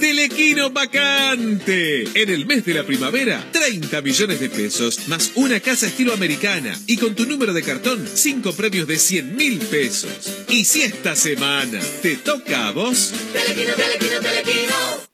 Telequino vacante. En el mes de la primavera, 30 millones de pesos más una casa estilo americana. Y con tu número de cartón, 5 premios de 100 mil pesos. Y si esta semana te toca a vos. Telequino, telequino, telequino.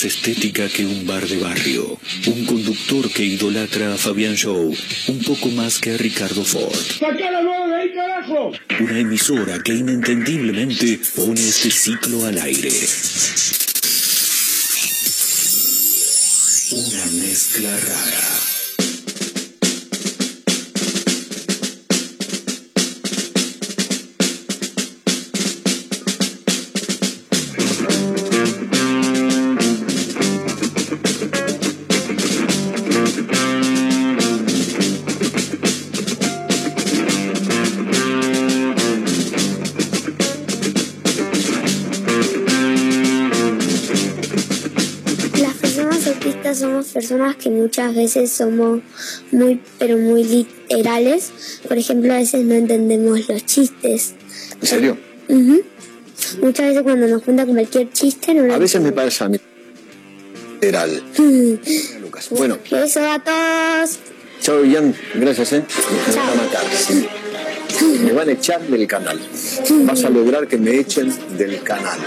Menos estética que un bar de barrio. Un conductor que idolatra a Fabián Show un poco más que a Ricardo Ford. ¡Sacá la de ahí, carajo! Una emisora que inentendiblemente pone este ciclo al aire. Una mezcla rara. Que muchas veces somos muy, pero muy literales. Por ejemplo, a veces no entendemos los chistes. ¿En serio? Muchas veces cuando nos cuentan cualquier chiste no lo A veces me pasa a mí. Literal. Lucas. Bueno, Eso a todos. chao Ian, gracias, ¿eh? Me van a matar, sí. Me van a echar del canal. Vas a lograr que me echen del canal.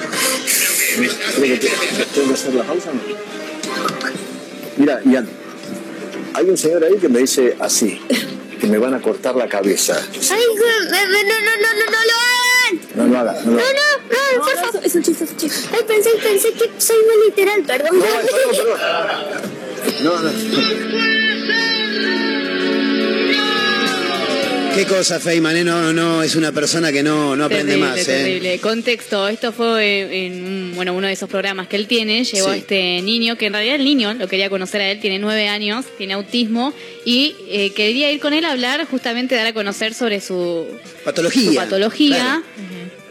¿Creo que te- tengo que hacer la pausa o no? Mira, Ian, hay un señor ahí que me dice así, que me van a cortar la cabeza. Ay, no, no, no, no, no, no, no lo hagan. No lo haga, no No, haga. no, no, por favor. Es un chiste, es un chiste. Ay, pensé, pensé que soy muy literal, perdón. No, no. Qué cosa, Feynman, ¿eh? No, no, es una persona que no, no aprende terrible, más, ¿eh? terrible. Contexto, esto fue en bueno, uno de esos programas que él tiene, llegó Sí. este niño, que en realidad el niño lo quería conocer a él, tiene nueve años, tiene autismo, y eh, quería ir con él a hablar, justamente dar a conocer sobre su Patología. su patología. Claro.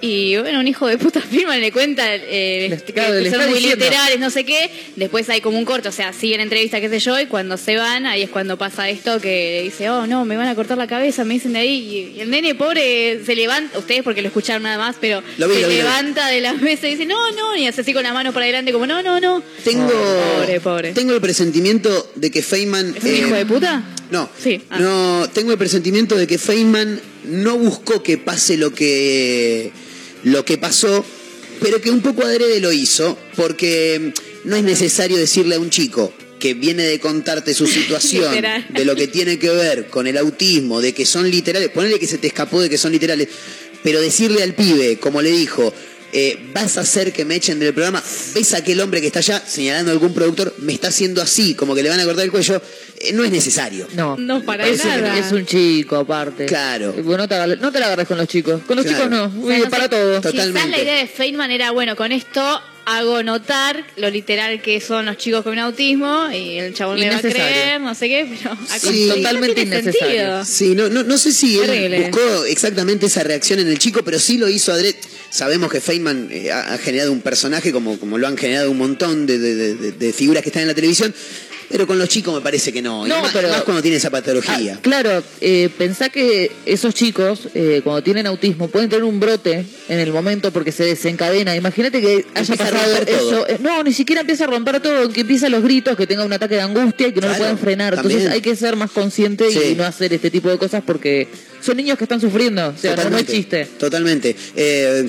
Y bueno, un hijo de puta firma le cuenta eh, claro, son muy diciendo. literales, no sé qué. Después hay como un corte, o sea, siguen entrevista, qué sé yo, y cuando se van, ahí es cuando pasa esto que dice, oh no, me van a cortar la cabeza, me dicen de ahí. Y el nene pobre se levanta, ustedes porque lo escucharon nada más, pero vi, se vi, levanta de la mesa y dice, no, no, y hace así con la mano para adelante, como, no, no, no. Tengo, Pobre, pobre. tengo el presentimiento de que Feynman... ¿Es un hijo de puta? No, Sí. ah. no, tengo el presentimiento de que Feynman no buscó que pase lo que, lo que pasó, pero que un poco adrede lo hizo, porque no es necesario decirle a un chico que viene de contarte su situación, Literal. de lo que tiene que ver con el autismo, de que son literales, ponele que se te escapó de que son literales, pero decirle al pibe, como le dijo, eh, vas a hacer que me echen del programa, ves a aquel hombre que está allá señalando a algún productor, me está haciendo así, como que le van a cortar el cuello, eh, no es necesario. No. No, para nada. es un chico aparte. Claro. Eh, bueno, no te, agarres, no te la agarres con los chicos. Con los Claro. chicos no. O sea, Uy, no para sé, todo. Quizás la idea de Feynman era, bueno, con esto hago notar lo literal que son los chicos con autismo y el chabón me va a creer, no sé qué, pero Sí. no Totalmente tiene innecesario. Sí, no, no, no sé si él buscó exactamente esa reacción en el chico, pero sí lo hizo adrede. Sabemos que Feynman eh, ha, ha generado un personaje como, como lo han generado un montón de, de- de- de figuras que están en la televisión, pero con los chicos me parece que no. Y No, más, pero- más cuando tiene esa patología. Ah, claro, eh, pensá que esos chicos, eh, cuando tienen autismo, pueden tener un brote en el momento porque se desencadena. Imagínate que haya Empieza pasado eso. Eh, no, ni siquiera empieza a romper todo, que empieza los gritos, que tenga un ataque de angustia y que no Claro, lo pueden frenar. Entonces hay que ser más consciente Sí. y no hacer este tipo de cosas porque son niños que están sufriendo. O sea, no, no es chiste. Totalmente. Eh,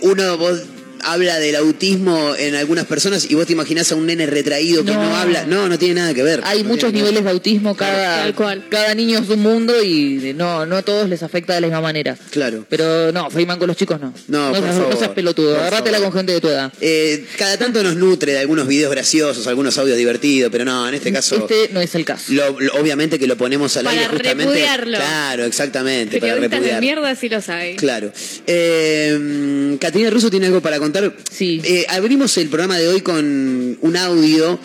uno, vos habla del autismo en algunas personas y vos te imaginás a un nene retraído que no, No. habla. No, no tiene nada que ver. Hay No muchos niveles de autismo, cada, Tal cual. cada niño es un mundo y no, no a todos les afecta de la misma manera. Claro. Pero no, Feynman con los chicos no. No, por seas- favor. seas pelotudo, agárratela con gente de tu edad. Eh, cada tanto nos nutre de algunos videos graciosos, algunos audios divertidos, pero no, en este caso. Este no es el caso. Lo- lo- obviamente que lo ponemos al Para aire justamente. repudiarlo. Claro, exactamente, para Periodistas de repudiar. mierda sí lo saben. Claro. Eh, Caterina Russo tiene algo para contar. Sí. Eh, abrimos el programa de hoy con un audio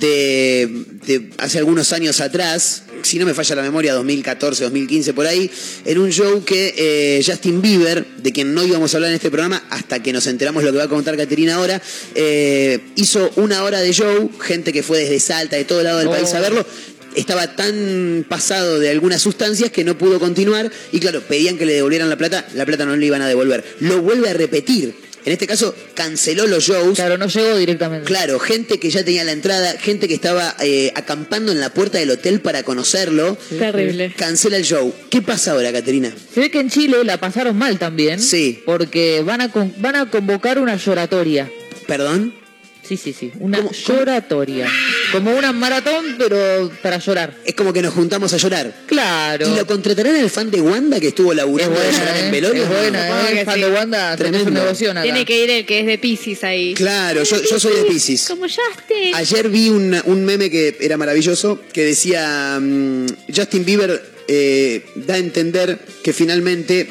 de, de hace algunos años atrás, si no me falla la memoria, 2014, 2015 por ahí, en un show que eh, Justin Bieber, de quien no íbamos a hablar en este programa hasta que nos enteramos lo que va a contar Caterina ahora, eh, hizo una hora de show, gente que fue desde Salta, de todo lado del Oh. país a verlo, estaba tan pasado de algunas sustancias que no pudo continuar y claro, pedían que le devolvieran la plata, la plata no le iban a devolver. Lo vuelve a repetir. En este caso, canceló los shows. Claro, no llegó directamente. Claro, gente que ya tenía la entrada, gente que estaba eh, acampando en la puerta del hotel para conocerlo. Terrible. Cancela el show. ¿Qué pasa ahora, Caterina? Se ve que en Chile la pasaron mal también. Sí. Porque van a, con- van a convocar una lloratoria. ¿Perdón? Sí, sí, sí. Una lloratoria. Como una maratón, pero para llorar. Es como que nos juntamos a llorar. Claro. ¿Y lo contratarán al fan de Wanda que estuvo Es laburando de llorar buena, en ¿eh? velorio? Es buena, Supongo ¿eh? que Fan sí. de Wanda, tenés un Tremendo. negocio acá. Tiene que ir el que es de Pisces ahí. Claro, yo, yo soy de Pisces. Como Justin. Ayer vi un, un meme que era maravilloso que decía mm, Justin Bieber eh, da a entender que finalmente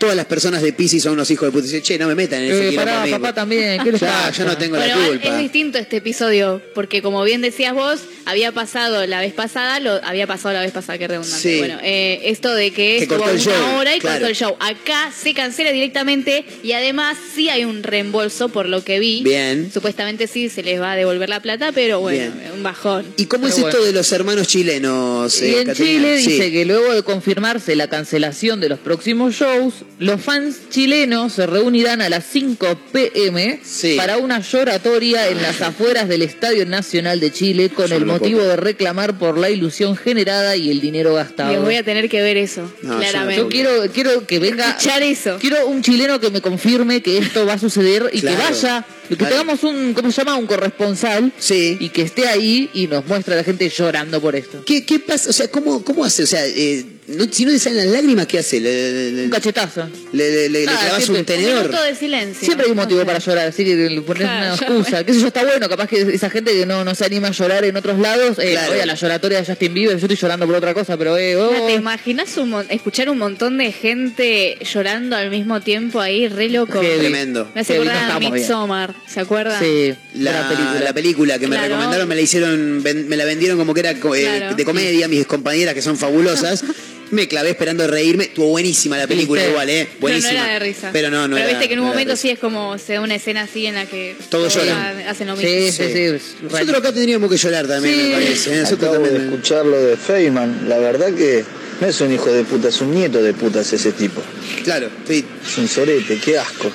todas las personas de Pisces son unos hijos de puta. Dice, che, no me metan en ese Eh, pará, a mí". papá también. ¿Qué les Ya, pasa? yo no tengo Bueno, la culpa. es distinto este episodio, porque como bien decías vos, había pasado la vez pasada, lo había pasado la vez pasada, qué redundante. Sí. Bueno, eh, esto de que, Que estuvo una show, hora y claro. cortó el show. Acá se cancela directamente y además sí hay un reembolso por lo que vi. Bien. Supuestamente sí se les va a devolver la plata, pero bueno, Bien. un bajón. ¿Y cómo es esto de los hermanos chilenos? Y eh, en Caterina? Chile Sí. dice que luego de confirmarse la cancelación de los próximos shows, los fans chilenos se reunirán a las 5 pm Sí. para una lloratoria en las afueras del Estadio Nacional de Chile con Yo el motivo puedo. de reclamar por la ilusión generada y el dinero gastado. Les voy a tener que ver eso, No, claramente. Yo quiero, quiero que venga. Escuchar eso. Quiero un chileno que me confirme que esto va a suceder y Claro, que vaya, que tengamos un, ¿cómo se llama? Un corresponsal Sí. y que esté ahí y nos muestre a la gente llorando por esto. ¿Qué, ¿Qué pasa? O sea, ¿cómo, cómo hace? O sea, eh, no- si no le salen las lágrimas, ¿qué hace? ¿Le, le, le- Un cachetazo. le- le- le Ah, clavas siempre. un Un tenedor? minuto de silencio. Siempre hay un motivo No sé. para llorar, así que le pones Claro, una excusa. ¿Qué sé yo? Está bueno, capaz que esa gente que no, no se anima a llorar en otros lados, eh, Claro. oye, a la lloratoria de Justin Bieber, yo estoy llorando por otra cosa, pero eh, oh, ¿Te imaginas un mon- escuchar un montón de gente llorando al mismo tiempo ahí, re loco? Heavy. Tremendo. Me hace acordar a estamos bien. Midsommar, ¿se acuerdan? sí, La, película. la película que me Claro. recomendaron me la hicieron, ven- me la vendieron como que era co- eh, Claro. de comedia, mis compañeras que son fabulosas. Me clavé esperando reírme. Estuvo buenísima la película ¿Viste? igual, ¿eh? Pero Buenísima. no era de risa. Pero no, no Pero era- viste que en un no momento sí es como se da una escena así en la que Todos lloran. hacen lo mismo. Nosotros acá tendríamos que llorar también, me parece. ¿eh? Nosotros Acabo de escuchar lo de Feynman. La verdad que no es un hijo de puta, es un nieto de putas ese tipo. Claro, sí. Es un sorete, qué asco.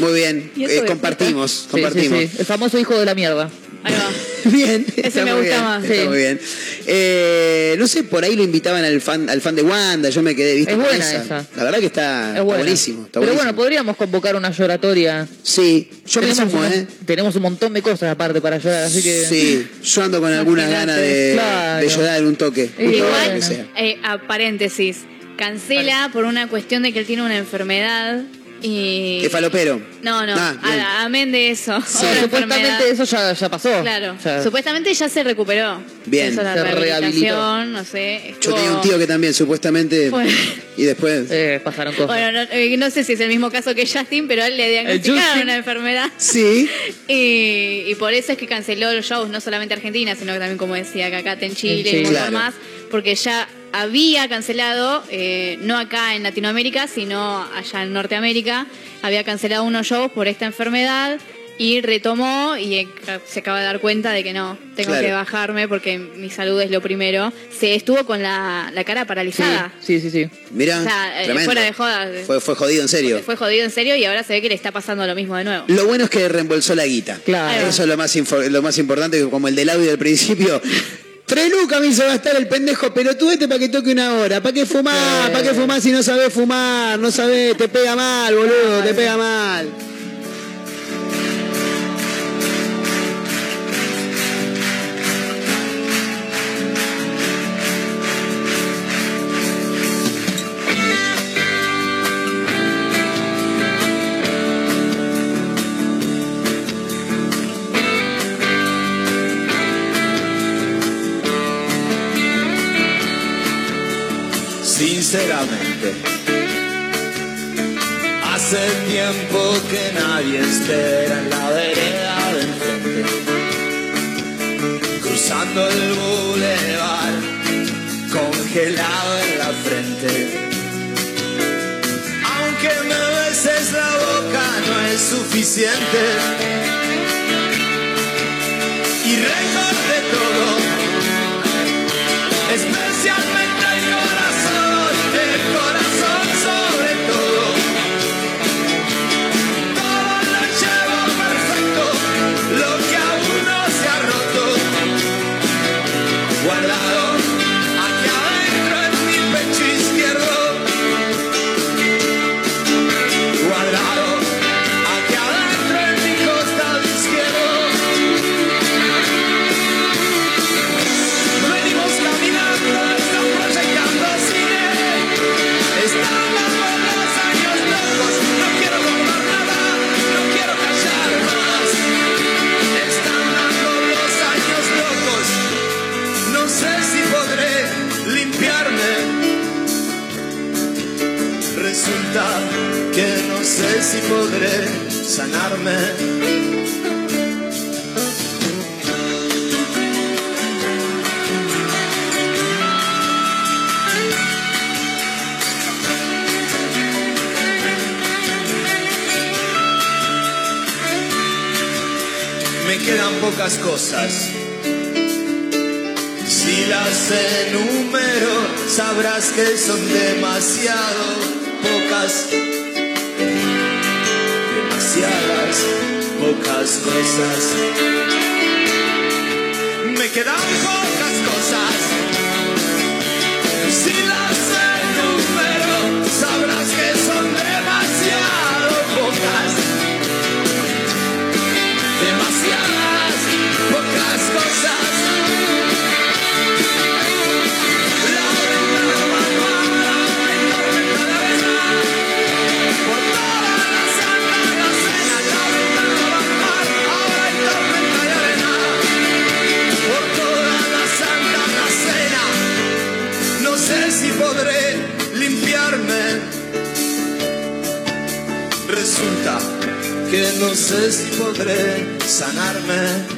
Muy bien, ¿Y eso eh, compartimos, Sí, compartimos. sí, sí. El famoso hijo de la mierda. Bien, Ese está me gusta bien, más. está Sí. muy bien. Eh, no sé, por ahí lo invitaban al fan, al fan de Wanda, yo me quedé, ¿viste? Es buena esa. La verdad que está, Es está buena. buenísimo, está Pero buenísimo. bueno, podríamos convocar una lloratoria. Sí, yo tenemos un, ¿eh? Tenemos un montón de cosas aparte para llorar, así que. Sí, yo ando con algunas ganas de, Claro. de llorar en un toque. Toque, Igual, que sea. eh, a paréntesis, cancela por una cuestión de que él tiene una enfermedad y... Que falopero. No, no, Ah, amén de eso. Sí, supuestamente eso ya, ya pasó. Claro, Ya- supuestamente ya se recuperó. Bien. La Se rehabilitación, no sé. Yo tenía un tío que también supuestamente Bueno. y después Eh, pasaron cosas. Bueno, no, eh, no sé si es el mismo caso que Justin, pero a él le diagnosticaron Justin. una enfermedad. Sí. Y, y por eso es que canceló los shows, no solamente Argentina, sino que también, como decía, que acá en Chile En y montón Claro. más, porque ya había cancelado, eh, no acá en Latinoamérica, sino allá en Norteamérica, había cancelado unos shows por esta enfermedad y retomó y eh, se acaba de dar cuenta de que no, tengo Claro. que bajarme porque mi salud es lo primero. Se estuvo con la, la cara paralizada. Sí, sí, sí. Mirá, O sea, eh, fuera de joda. Fue, fue jodido, en serio. Fue jodido en serio y ahora se ve que le está pasando lo mismo de nuevo. Lo bueno es que reembolsó la guita. Claro. Eso es lo más, lo más importante, como el del audio del principio. Tres lucas me hizo gastar el pendejo, pero tú este para que toque una hora. ¿Para qué fumar? ¿Para qué fumar si no sabes fumar? No sabes, te pega mal, boludo, te pega mal. Sinceramente, hace tiempo que nadie espera en la vereda del frente, cruzando el bulevar, congelado en la frente. Aunque me beses la boca, no es suficiente. Y si podré sanarme. me quedan pocas cosas. Si las enumero, sabrás que son demasiado pocas. Demasiadas pocas cosas. Me quedan pocas cosas. Si las enumero, sabrás que son demasiado pocas demasiadas pocas cosas. Que no sé si podré sanarme.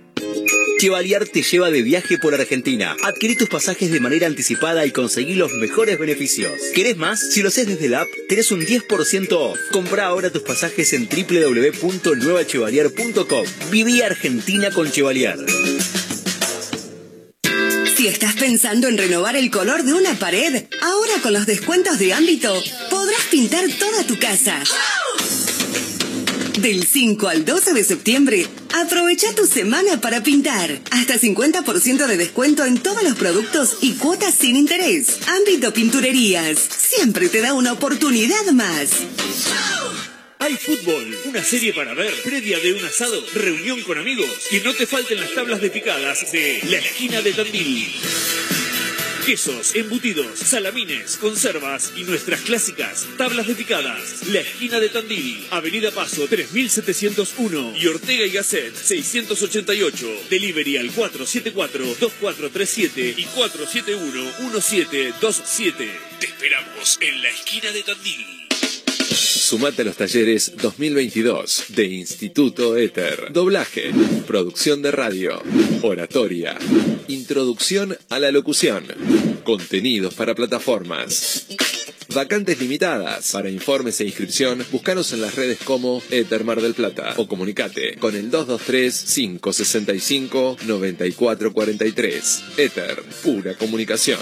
Chevalier te lleva de viaje por Argentina. Adquirí tus pasajes de manera anticipada y conseguí los mejores beneficios. ¿Querés más? Si lo haces desde la app, tenés un 10% off. Compra ahora tus pasajes en www.nuevachevalier.com. Viví Argentina con Chevalier. Si estás pensando en renovar el color de una pared, ahora con los descuentos de ámbito, podrás pintar toda tu casa. Del 5 al 12 de septiembre, aprovecha tu semana para pintar. Hasta 50% de descuento en todos los productos y cuotas sin interés. Ámbito Pinturerías. Siempre te da una oportunidad más. Hay fútbol, una serie para ver, previa de un asado, reunión con amigos. Que no te falten las tablas de picadas de La Esquina de Tandil. Quesos, embutidos, salamines, conservas y nuestras clásicas tablas de picadas. La esquina de Tandil, Avenida Paso 3701 y Ortega y Gasset 688. Delivery al 474-2437 y 471-1727. Te esperamos en la esquina de Tandil. Sumate a los talleres 2022 de Instituto Éter. Doblaje, producción de radio, oratoria, introducción a la locución, contenidos para plataformas. Vacantes limitadas. Para informes e inscripción, búscanos en las redes como Éter Mar del Plata o comunicate con el 223-565-9443. Éter, pura comunicación.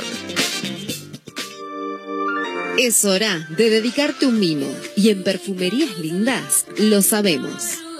Es hora de dedicarte un mimo y en Perfumerías Lindas lo sabemos.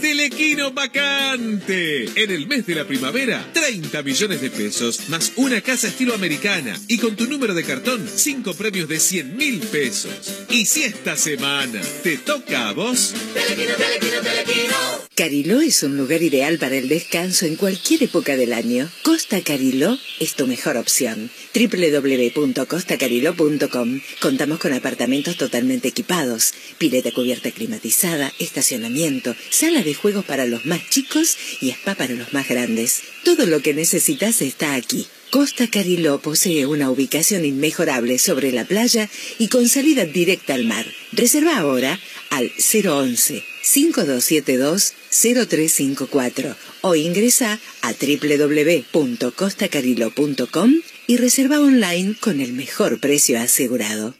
Telequino vacante. En el mes de la primavera, 30 millones de pesos más una casa estilo americana. Y con tu número de cartón, 5 premios de 100 mil pesos. Y si esta semana te toca a vos. Telequino, telequino, telequino. Cariló es un lugar ideal para el descanso en cualquier época del año. Costa Cariló es tu mejor opción. www.costacariló.com Contamos con apartamentos totalmente equipados, pileta cubierta climatizada, estacionamiento, sala de juegos para los más chicos y spa para los más grandes. Todo lo que necesitas está aquí. Costa Cariló posee una ubicación inmejorable sobre la playa y con salida directa al mar. Reserva ahora al 011 5272 0354 o ingresa a www.costacariló.com y reserva online con el mejor precio asegurado.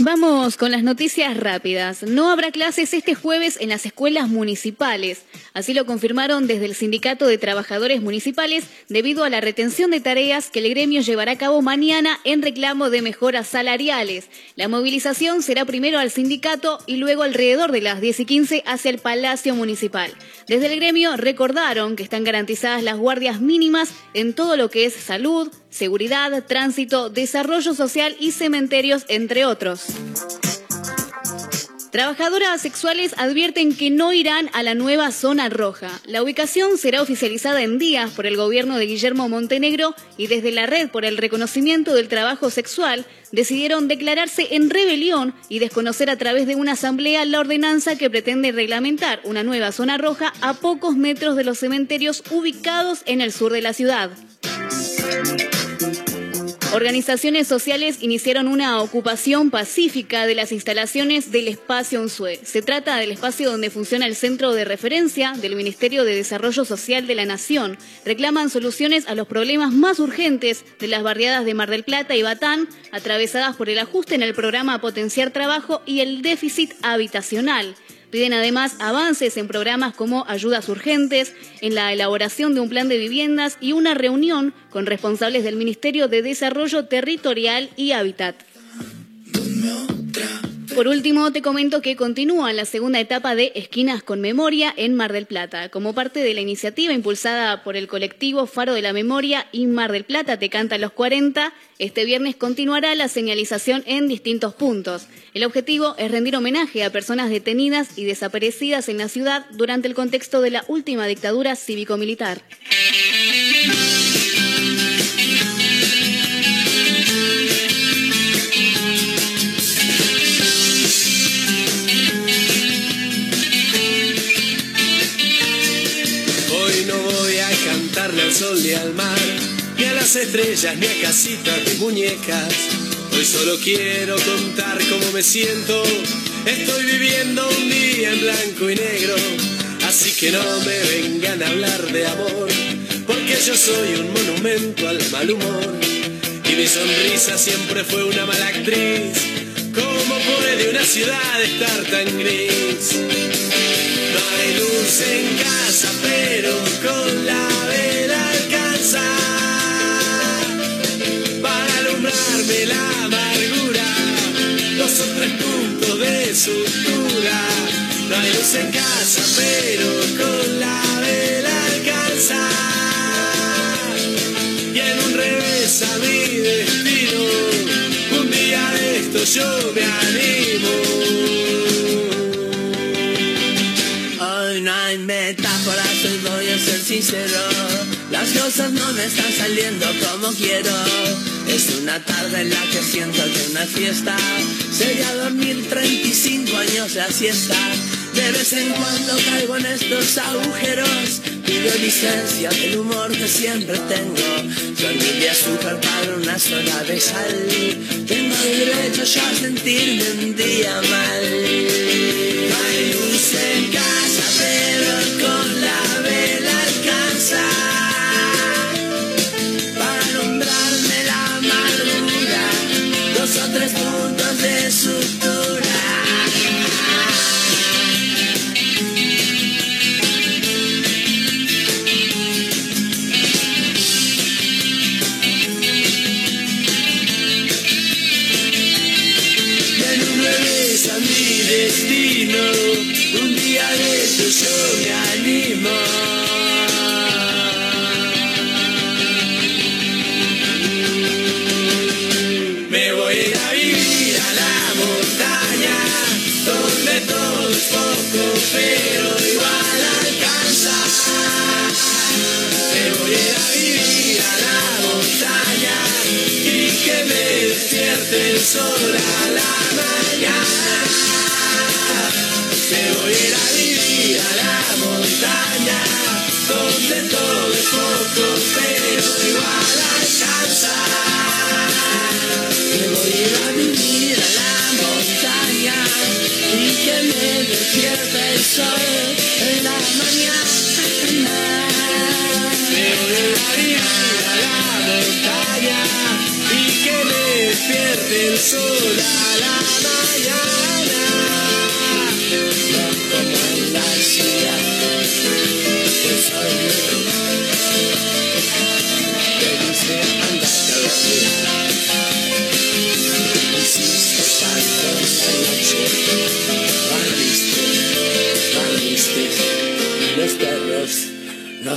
Vamos con las noticias rápidas. No habrá clases este jueves en las escuelas municipales. Así lo confirmaron desde el Sindicato de Trabajadores Municipales debido a la retención de tareas que el gremio llevará a cabo mañana en reclamo de mejoras salariales. La movilización será primero al sindicato y luego alrededor de las 10 y 15 hacia el Palacio Municipal. Desde el gremio recordaron que están garantizadas las guardias mínimas en todo lo que es salud, seguridad, tránsito, desarrollo social y cementerios, entre otros. Trabajadoras sexuales advierten que no irán a la nueva zona roja. La ubicación será oficializada en días por el gobierno de Guillermo Montenegro y desde la Red por el Reconocimiento del Trabajo Sexual decidieron declararse en rebelión y desconocer a través de una asamblea la ordenanza que pretende reglamentar una nueva zona roja a pocos metros de los cementerios ubicados en el sur de la ciudad. Organizaciones sociales iniciaron una ocupación pacífica de las instalaciones del espacio UNSUE. Se trata del espacio donde funciona el centro de referencia del Ministerio de Desarrollo Social de la Nación. Reclaman soluciones a los problemas más urgentes de las barriadas de Mar del Plata y Batán, atravesadas por el ajuste en el programa Potenciar Trabajo y el déficit habitacional. Piden además avances en programas como ayudas urgentes, en la elaboración de un plan de viviendas y una reunión con responsables del Ministerio de Desarrollo Territorial y Hábitat. Por último, te comento que continúa la segunda etapa de Esquinas con Memoria en Mar del Plata. Como parte de la iniciativa impulsada por el colectivo Faro de la Memoria y Mar del Plata Te Canta los 40, este viernes continuará la señalización en distintos puntos. El objetivo es rendir homenaje a personas detenidas y desaparecidas en la ciudad durante el contexto de la última dictadura cívico-militar. Sol ni al mar, ni a las estrellas, ni a casitas de muñecas. Hoy solo quiero contar cómo me siento. Estoy viviendo un día en blanco y negro, así que no me vengan a hablar de amor, porque yo soy un monumento al mal humor. Y mi sonrisa siempre fue una mala actriz. ¿Cómo puede una ciudad estar tan gris? No hay luz en casa, pero con la alumbrarme la amargura. Dos o tres puntos de sutura. No hay luz en casa, pero con la vela alcanza. Y en un revés a mi destino, un día de esto yo me animo. Hoy no hay metáforas, hoy voy a ser sincero. Las cosas no me están saliendo como quiero. Es una tarde en la que siento que una fiesta sería dormir 35 años la siesta. De vez en cuando caigo en estos agujeros. Pido licencia del humor que siempre tengo. Soy mi de azúcar para una sola de sal. Tengo derecho yo a sentirme un día mal. No Dos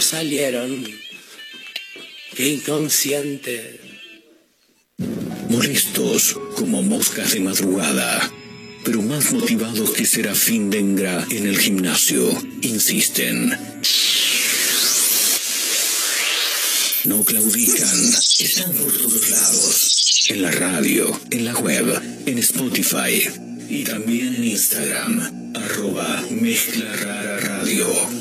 salieron. Qué inconsciente. Molestos como moscas de madrugada, pero más motivados que Serafín Dengra en el gimnasio, insisten. No claudican, están por todos lados. En la radio, en la web, en Spotify y también en Instagram, arroba Mezcla Rara Radio.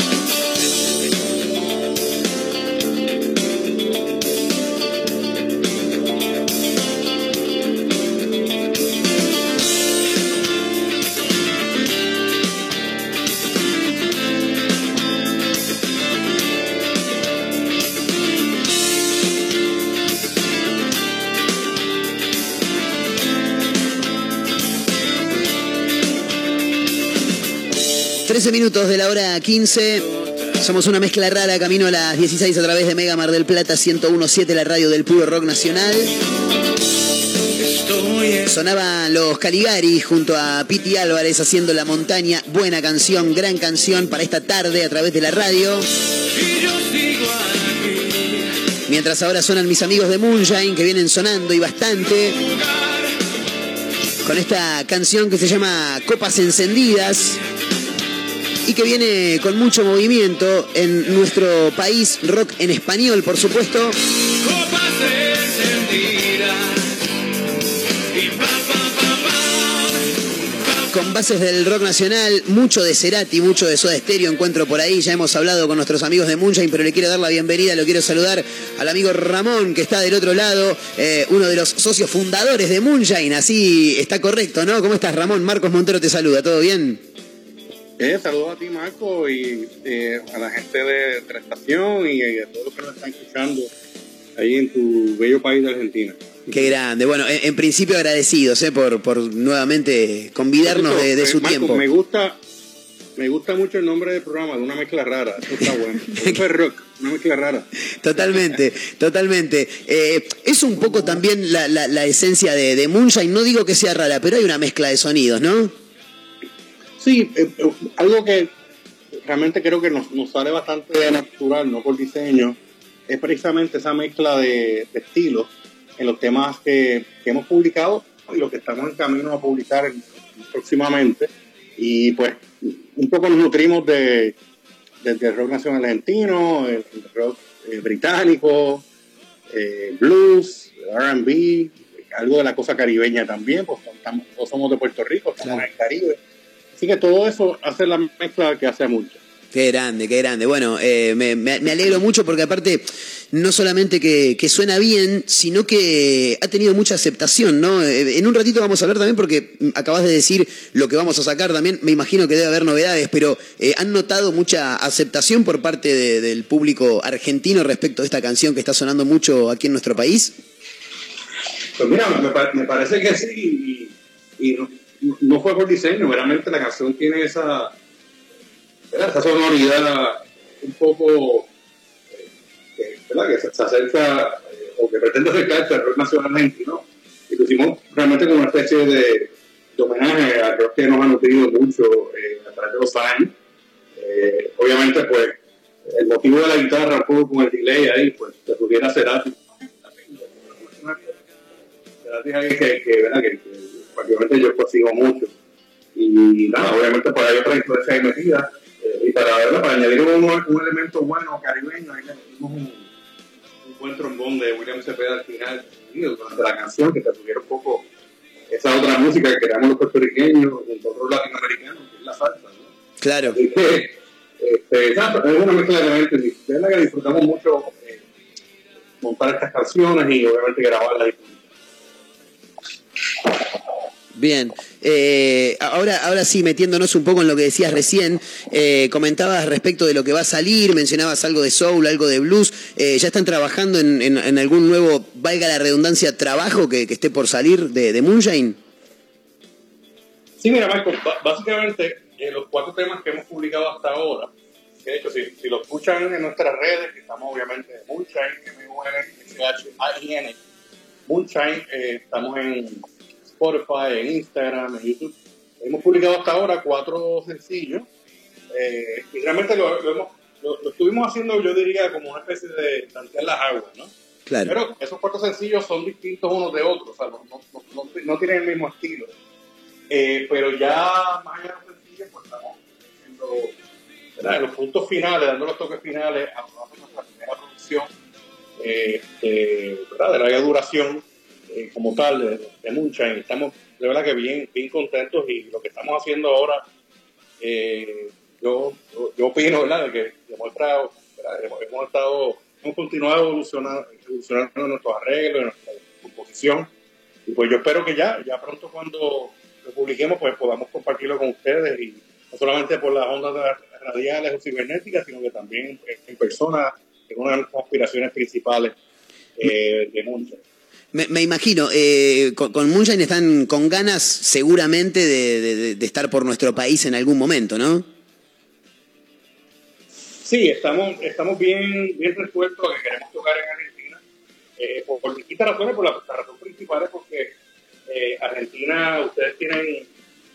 Minutos de la hora 15. Somos una mezcla rara, camino a las 16 a través de Mega Mar del Plata 1017, la radio del puro rock nacional. Sonaban los Caligari junto a Piti Álvarez haciendo La Montaña. Buena canción, gran canción para esta tarde a través de la radio. Mientras ahora suenan mis amigos de Moonshine que vienen sonando y bastante. Con esta canción que se llama Copas Encendidas y que viene con mucho movimiento en nuestro país, rock en español, por supuesto. Con bases del rock nacional, mucho de Cerati, mucho de Soda Stereo encuentro por ahí. Ya hemos hablado con nuestros amigos de Moonshine, pero le quiero dar la bienvenida, lo quiero saludar al amigo Ramón, que está del otro lado, eh, uno de los socios fundadores de Moonshine. Así está correcto, ¿no? ¿Cómo estás, Ramón? Marcos Montero te saluda, ¿todo bien? Eh, saludos a ti, Marco, y eh, a la gente de, la estación y a todos los que nos están escuchando ahí en tu bello país de Argentina. Qué grande. Bueno, en, principio agradecidos eh, por, por nuevamente convidarnos de, de, su Marco, tiempo. Me gusta, me gusta mucho el nombre del programa, de una mezcla rara. Eso está bueno. Rock, una mezcla rara. Totalmente, totalmente. Eh, es un poco también la, la, la esencia de, de Moonshine. No digo que sea rara, pero hay una mezcla de sonidos, ¿no? Sí, eh, eh, algo que realmente creo que nos, nos, sale bastante natural, no por diseño, es precisamente esa mezcla de, de estilos en los temas que, que, hemos publicado y los que estamos en camino a publicar en, próximamente. Y pues un poco nos nutrimos de, del rock nacional argentino, el, rock eh, británico, eh, blues, RB, algo de la cosa caribeña también, pues estamos, todos somos de Puerto Rico, estamos claro. en el Caribe. Así que todo eso hace la mezcla que hace mucho. Qué grande, qué grande. Bueno, eh, me, me, alegro mucho porque aparte no solamente que, que, suena bien, sino que ha tenido mucha aceptación, ¿no? Eh, en un ratito vamos a hablar también porque acabas de decir lo que vamos a sacar también, me imagino que debe haber novedades, pero eh, ¿han notado mucha aceptación por parte de, del público argentino respecto a esta canción que está sonando mucho aquí en nuestro país? Pues mira, me, me parece que sí, y, y no fue por diseño, realmente la canción tiene esa, esa sonoridad un poco eh, que se, acerca eh, o que pretende acercarse al rock nacional argentino. Y lo hicimos realmente como una especie de, homenaje al rock que nos ha nutrido mucho eh, a través de los años. obviamente, pues, el motivo de la guitarra, un poco con el delay ahí, pues, se pudiera hacer algo. Que, que, que prácticamente yo consigo mucho. Y nada, obviamente por ahí otra influencia de metida. Eh, y para, ¿verdad? para añadir un, un, elemento bueno caribeño, ahí le metimos un, un, buen trombón de William Cepeda al final, durante la canción, que te tuviera un poco esa otra música que creamos los puertorriqueños, junto a otros latinoamericanos, que es la salsa. ¿no? Claro. Este, exacto, es una mezcla de elementos. Es la que disfrutamos mucho eh, montar estas canciones y obviamente grabarlas y Bien, eh, ahora, ahora sí, metiéndonos un poco en lo que decías recién, eh, comentabas respecto de lo que va a salir, mencionabas algo de soul, algo de blues, eh, ¿ya están trabajando en, en- en algún nuevo, valga la redundancia, trabajo que, que esté por salir de, de Moonshine? Sí, mira, Marco, básicamente eh, los cuatro temas que hemos publicado hasta ahora, de hecho, si, si lo escuchan en nuestras redes, que estamos obviamente en Moonshine, M-U-N-S-H-I-N, Moonshine, eh, estamos en Spotify, en Instagram, en YouTube. Hemos publicado hasta ahora cuatro sencillos eh, y realmente lo, lo hemos- lo- lo estuvimos haciendo, yo diría, como una especie de tantear las aguas, ¿no? Claro. Pero esos cuatro sencillos son distintos unos de otros, o sea, no, no- no- no- tienen el mismo estilo. Eh, pero ya más allá de los sencillos, pues estamos haciendo los puntos finales, dando los toques finales a nuestra primera producción eh, de, ¿verdad? de larga duración eh, como tal de, de Moonshine. Estamos de verdad que bien, bien contentos y lo que estamos haciendo ahora, eh, yo, yo, yo opino ¿verdad? que demuestra, hemos, estado, hemos continuado evolucionando, evolucionando nuestros arreglos, nuestra composición. Y pues yo espero que ya, ya pronto cuando lo publiquemos, pues podamos compartirlo con ustedes y no solamente por las ondas radiales o cibernéticas, sino que también en persona, es una de nuestras aspiraciones principales eh, de Moonshine. Me, me imagino, eh, con, con Moonshine están con ganas seguramente de, de- estar por nuestro país en algún momento, ¿no? Sí, estamos, estamos bien, bien resueltos que queremos tocar en Argentina. Eh, por, por distintas razones, por la, la razón principal es porque eh, Argentina, ustedes tienen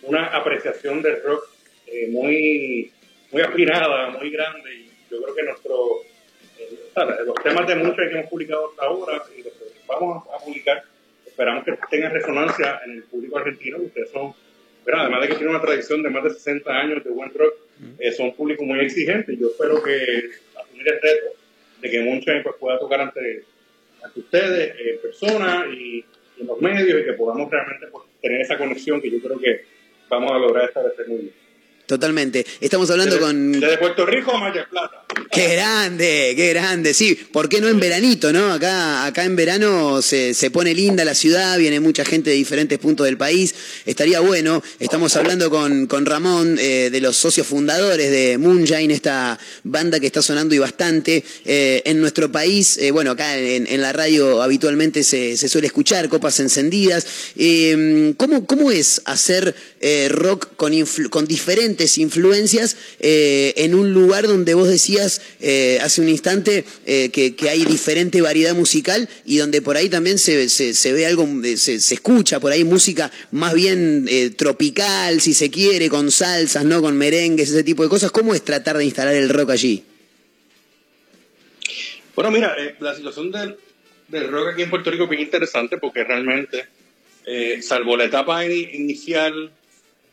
una apreciación del rock eh, muy, muy aspirada, muy grande, y yo creo que nuestro, eh, los temas de muchos que hemos publicado hasta ahora y los vamos a, publicar, esperamos que tengan resonancia en el público argentino, ustedes son, ¿verdad? además de que tienen una tradición de más de 60 años de buen rock, eh, son públicos muy exigentes. Yo espero que asumir el reto de que Moonshine pues, pueda tocar ante, ante ustedes eh, en persona y, y en los medios y que podamos realmente pues, tener esa conexión que yo creo que vamos a lograr establecer muy bien. Totalmente. Estamos hablando Desde, con... desde Puerto Rico a del Plata. ¡Qué grande! ¡Qué grande! Sí, ¿por qué no en veranito, no? Acá, acá en verano se, se pone linda la ciudad, viene mucha gente de diferentes puntos del país. Estaría bueno. Estamos hablando con, con Ramón, eh, de los socios fundadores de Moonshine, esta banda que está sonando y bastante. Eh, en nuestro país, eh, bueno, acá en, en la radio habitualmente se, se suele escuchar copas encendidas. Eh, ¿cómo, ¿Cómo es hacer eh, rock con, influ- con influencias eh, en un lugar donde vos decías eh, hace un instante eh, que, hay diferente variedad musical y donde por ahí también se, se, ve algo, se, se escucha por ahí música más bien tropical, si se quiere, con salsas, ¿no? Con merengues, ese tipo de cosas. ¿Cómo es tratar de instalar el rock allí? Bueno, mira, la situación del, del rock aquí en Puerto Rico es bien interesante porque realmente, salvo la etapa ini- inicial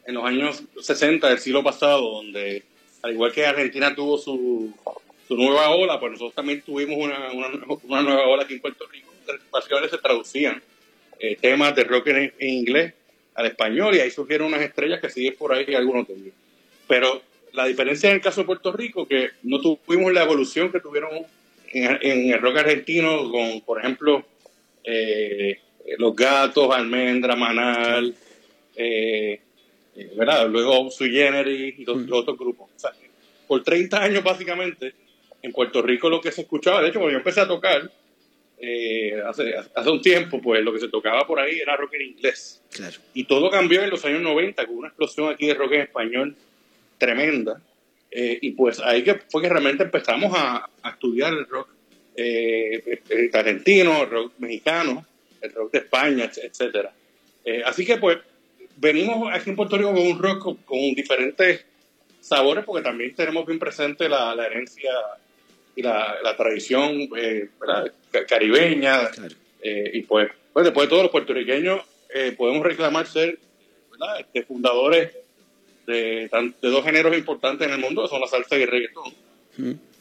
en los años 60 del siglo pasado, donde al igual que Argentina tuvo su, su nueva ola, pues nosotros también tuvimos una, una, nueva ola aquí en Puerto Rico. Básicamente se traducían eh, temas de rock en, inglés al español y ahí surgieron unas estrellas que siguen por ahí algunos ellos. Pero la diferencia en el caso de Puerto Rico, que no tuvimos la evolución que tuvieron en, en el rock argentino con, por ejemplo, eh, Los Gatos, Almendra, Manal, eh, ¿verdad? Luego Sui Generis y los, los otros grupos. O sea, por 30 años básicamente, en Puerto Rico lo que se escuchaba, de hecho cuando yo empecé a tocar, eh, hace, hace un tiempo, pues lo que se tocaba por ahí era rock en inglés. Claro. Y todo cambió en los años 90 con una explosión aquí de rock en español tremenda. Eh, y pues ahí que fue que realmente empezamos a, a estudiar el rock eh, eh, argentino, el rock mexicano, el rock de España, etc- etcétera. Eh, así que pues venimos aquí en Puerto Rico con un rock con, con diferentes sabores porque también tenemos bien presente la, la herencia y la, la tradición eh, caribeña. Eh, y pues, pues después de todos los puertorriqueños eh, podemos reclamar ser. Este, fundadores de, de dos géneros importantes en el mundo, que son la salsa y el reggaetón.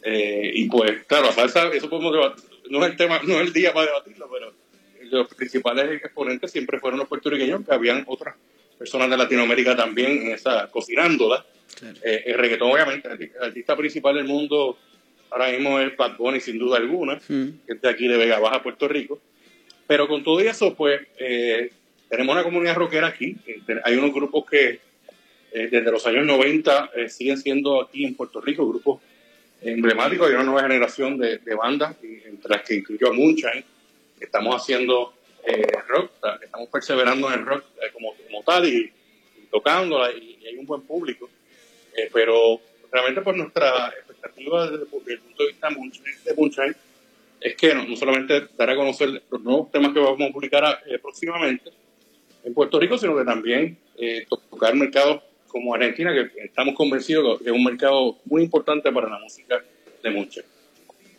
Eh, y pues, claro, la salsa, eso podemos debatir, no es el tema, no es el día para debatirlo, pero los principales exponentes siempre fueron los puertorriqueños, que habían otras personas de Latinoamérica también en esa, cocinándola. Eh, el reggaetón, obviamente, el arti- el artista principal del mundo ahora mismo es Bad Bunny, sin duda alguna, que es de aquí de Vega Baja, Puerto Rico. Pero con todo eso, pues, eh, tenemos una comunidad rockera aquí. Hay unos grupos que eh, desde los años 90 eh, siguen siendo aquí en Puerto Rico grupos emblemáticos. Hay una nueva generación de, bandas, entre las que incluyó a Moonshine. Estamos haciendo rock, estamos perseverando en el rock como, como tal y, tocando y, hay un buen público. pero realmente por nuestra expectativa desde, el punto de vista de Moonshine es que no, solamente dar a conocer los nuevos temas que vamos a publicar eh, próximamente en Puerto Rico, sino que también eh, tocar mercados como Argentina, que estamos convencidos que es un mercado muy importante para la música de muchos.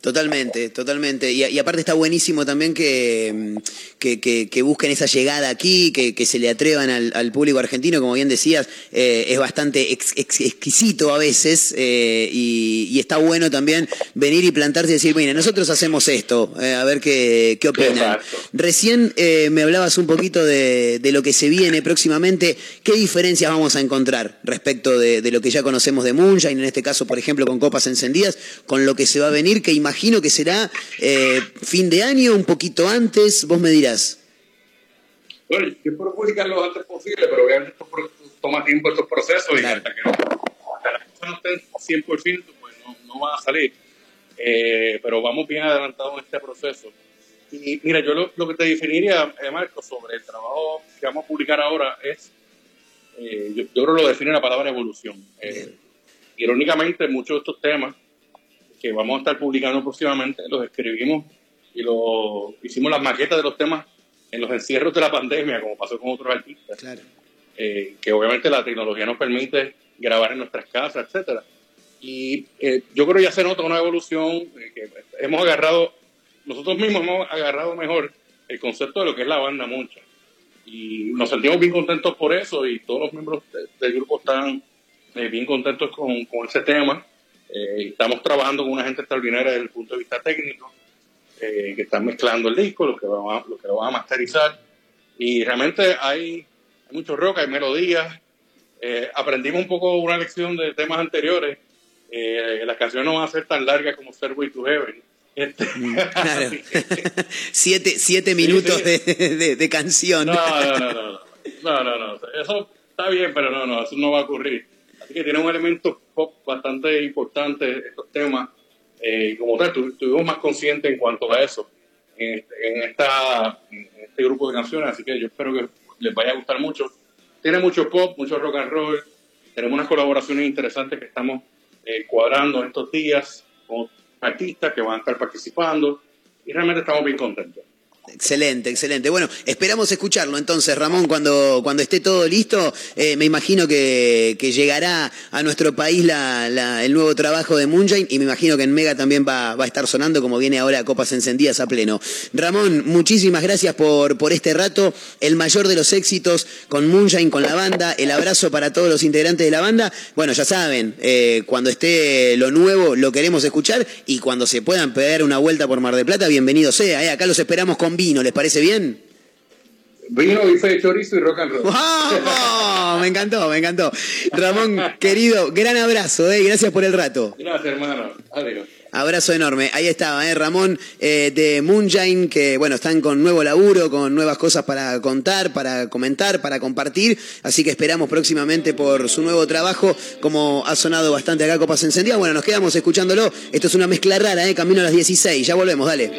Totalmente, totalmente. Y, aparte está buenísimo también que, que, busquen esa llegada aquí, que, se le atrevan al, público argentino, como bien decías, eh, es bastante exquisito a veces eh, y, está bueno también venir y plantarse y decir, mira, nosotros hacemos esto, eh, a ver qué, qué opinan. Recién me hablabas un poquito de, lo que se viene próximamente, ¿qué diferencias vamos a encontrar respecto de, lo que ya conocemos de Moonshine, en este caso, por ejemplo, con Copas Encendidas, con lo que se va a venir, que imagino que será eh, fin de año, un poquito antes, vos me dirás. Bueno, yo espero publicarlo lo antes posible, pero obviamente toma tiempo estos procesos y hasta que no, las cosas no estén 100%, pues no, no van a salir. Eh, pero vamos bien adelantados en este proceso. Y mira, yo lo, que te definiría, eh, Marco, sobre el trabajo que vamos a publicar ahora es, yo, yo, creo que lo define la palabra evolución. irónicamente, muchos de estos temas que vamos a estar publicando próximamente, los escribimos y lo, hicimos las maquetas de los temas en los encierros de la pandemia, como pasó con otros artistas. Claro. Eh, que obviamente la tecnología nos permite grabar en nuestras casas, etcétera. Y eh, yo creo que ya se nota una evolución eh, que hemos agarrado, nosotros mismos hemos agarrado mejor el concepto de lo que es la banda mucha. Y nos sentimos bien contentos por eso y todos los miembros del grupo están bien contentos con, con ese tema. Eh, estamos trabajando con una gente extraordinaria desde el punto de vista técnico, eh, que están mezclando el disco, lo que, lo que lo van a masterizar. Y realmente hay, mucho rock, hay melodías. Eh, aprendimos un poco una lección de temas anteriores. las canciones no van a ser tan largas como Way to Heaven. Este, mm, siete, siete minutos De, de, canción. No, no, no, no, no, no, no, Eso está bien, pero no, no, eso no va a ocurrir. Así que tiene un elemento pop bastante importante estos temas. Eh, y como tal, estuvimos más conscientes en cuanto a eso en este, esta, este grupo de canciones. Así que yo espero que les vaya a gustar mucho. Tiene mucho pop, mucho rock and roll. Tenemos unas colaboraciones interesantes que estamos eh, cuadrando estos días con artistas que van a estar participando. Y realmente estamos bien contentos. Excelente, excelente. Bueno, esperamos escucharlo entonces, Ramón, cuando, cuando esté todo listo. Eh, me imagino que, llegará a nuestro país el nuevo trabajo de Moonshine y me imagino que en Mega también va, a estar sonando como viene ahora Copas Encendidas a pleno. Ramón, muchísimas gracias por, por este rato. El mayor de los éxitos con Moonshine, con la banda. El abrazo para todos los integrantes de la banda. Bueno, ya saben, eh, cuando esté lo nuevo lo queremos escuchar y cuando se puedan pegar una vuelta por Mar de Plata, bienvenido sea. Eh. Acá los esperamos con vino, ¿les parece bien? Vino, bife de chorizo y rock and roll. Me encantó, me encantó. Ramón, querido, gran abrazo, eh, gracias por el rato. Gracias, hermano. Adiós. Abrazo enorme. Ahí estaba, ¿eh? Ramón eh, de Moonshine, que bueno, están con nuevo laburo, con nuevas cosas para contar, para comentar, para compartir. Así que esperamos próximamente por su nuevo trabajo, como ha sonado bastante acá Copas Encendidas. Bueno, nos quedamos escuchándolo. Esto es una mezcla rara, ¿eh? Camino a las 16. Ya volvemos, dale.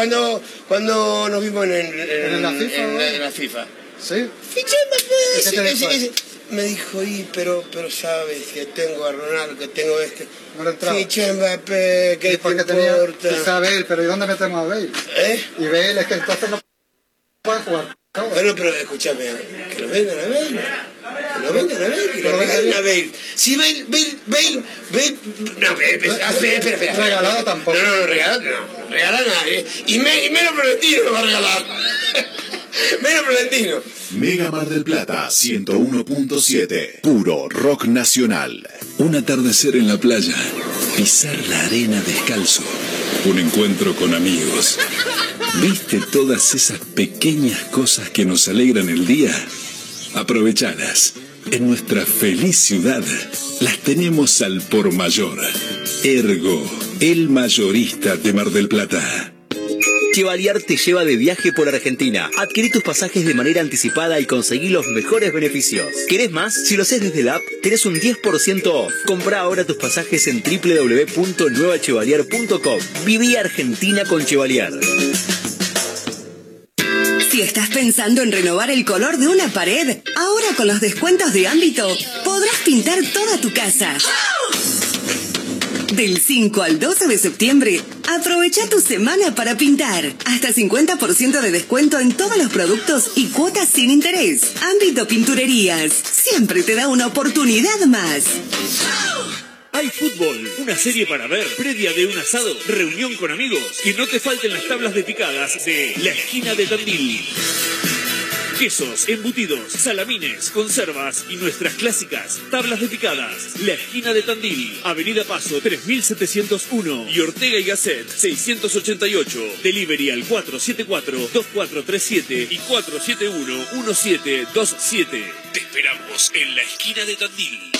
Cuando, cuando nos vimos en, en- ¿En la FIFA, en o? la- en la FIFA. Sí. Fiché a Mbappé. ¿Y qué te ese- dijo ese- ese- Me dijo, y pero, pero sabes que tengo a Ronaldo, que tengo este. No. Fiché Mbappé, ¿qué ¿Y te tenía importa? quizá a Bale? Pero ¿y dónde metemos a Bale? ¿Eh? Y Bale es que entonces no puede jugar. Bueno, pero escúchame, que lo vendan a Bale. Lo a Bale, lo a. Si Bale, Bale, Bale, Bale. No, espera, espera. Regalado tampoco. No, no, no, regalado no. No regala a nadie. Y, me- y menos Florentino lo va a regalar. menos Florentino. Mega Mar del Plata 101.7. Puro rock nacional. Un atardecer en la playa. Pisar la arena descalzo. Un encuentro con amigos. ¿Viste todas esas pequeñas cosas que nos alegran el día? Aprovechalas. En nuestra feliz ciudad las tenemos al por mayor. Ergo, el mayorista de Mar del Plata. Chevalier te lleva de viaje por Argentina. Adquirí tus pasajes de manera anticipada y conseguí los mejores beneficios. ¿Querés más? Si lo haces desde la app, tenés un 10% off. Compra ahora tus pasajes en www.nuevachevalier.com. Viví Argentina con Chevalier. Estás pensando en renovar el color de una pared, ahora con los descuentos de ámbito podrás pintar toda tu casa. Del 5 al 12 de septiembre, Aprovecha tu semana para pintar. Hasta 50% de descuento en todos los productos y cuotas sin interés. Ámbito Pinturerías. Siempre te da una oportunidad más. Hay fútbol, una serie para ver, previa de un asado, reunión con amigos. Que no te falten las tablas de picadas de La Esquina de Tandil. Quesos, embutidos, salamines, conservas y nuestras clásicas tablas de picadas. La Esquina de Tandil, Avenida Paso 3701 y Ortega y Gasset 688. Delivery al 474-2437 y 471-1727. Te esperamos en la Esquina de Tandil.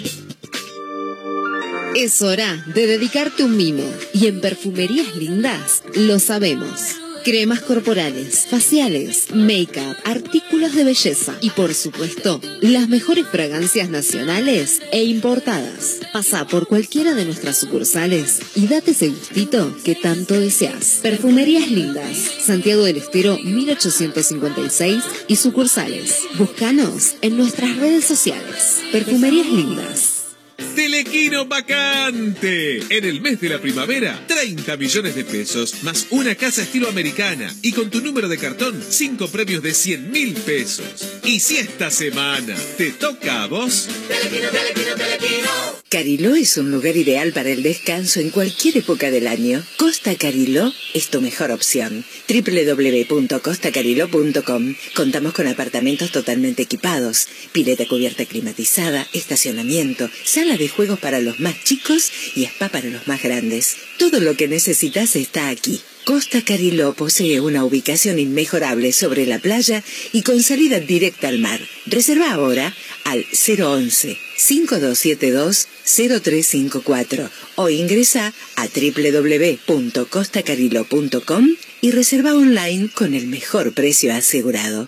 Es hora de dedicarte un mimo. Y en Perfumerías Lindas lo sabemos. Cremas corporales, faciales, make-up, artículos de belleza y por supuesto, las mejores fragancias nacionales e importadas. Pasa por cualquiera de nuestras sucursales y date ese gustito que tanto deseas. Perfumerías Lindas, Santiago del Estero 1856 y sucursales. Búscanos en nuestras redes sociales. Perfumerías Lindas. Telequino vacante. En el mes de la primavera, 30 millones de pesos, más una casa estilo americana. Y con tu número de cartón, 5 premios de 100 mil pesos. Y si esta semana te toca a vos... Telequino, telequino, telequino. Cariló es un lugar ideal para el descanso en cualquier época del año. Costa Cariló es tu mejor opción. www.costacariló.com Contamos con apartamentos totalmente equipados, pileta cubierta climatizada, estacionamiento, sala de juegos para los más chicos y spa para los más grandes. Todo lo que necesitas está aquí. Costa Cariló posee una ubicación inmejorable sobre la playa y con salida directa al mar. Reserva ahora al 011 5272 0354 o ingresa a www.costacariló.com y reserva online con el mejor precio asegurado.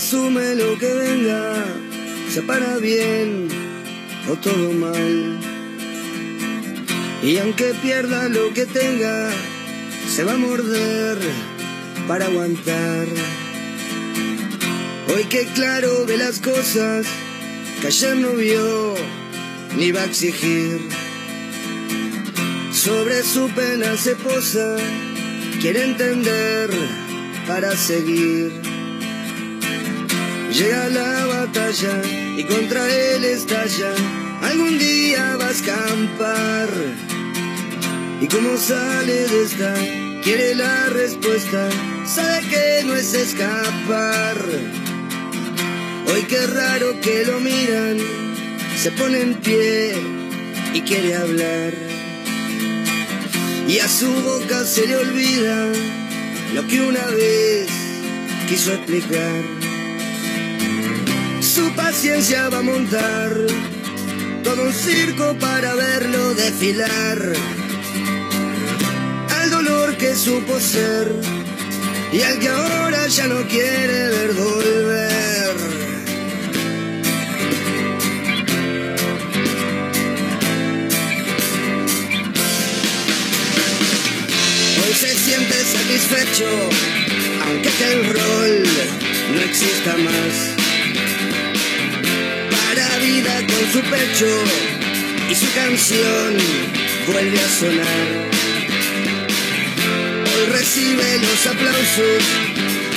Asume lo que venga, se para bien o todo mal. Y aunque pierda lo que tenga, se va a morder para aguantar. Hoy que claro ve las cosas que ayer no vio ni va a exigir. Sobre su pena se posa, quiere entender para seguir. Llega la batalla y contra él estalla. Algún día va a escampar. Y como sale de esta, quiere la respuesta. Sabe que no es escapar. Hoy qué raro que lo miran. Se pone en pie y quiere hablar. Y a su boca se le olvida lo que una vez quiso explicar su paciencia va a montar todo un circo para verlo desfilar. Al dolor que supo ser y al que ahora ya no quiere ver volver. Hoy se siente satisfecho, aunque aquel rol no exista más. Con su pecho y su canción vuelve a sonar. Hoy recibe los aplausos,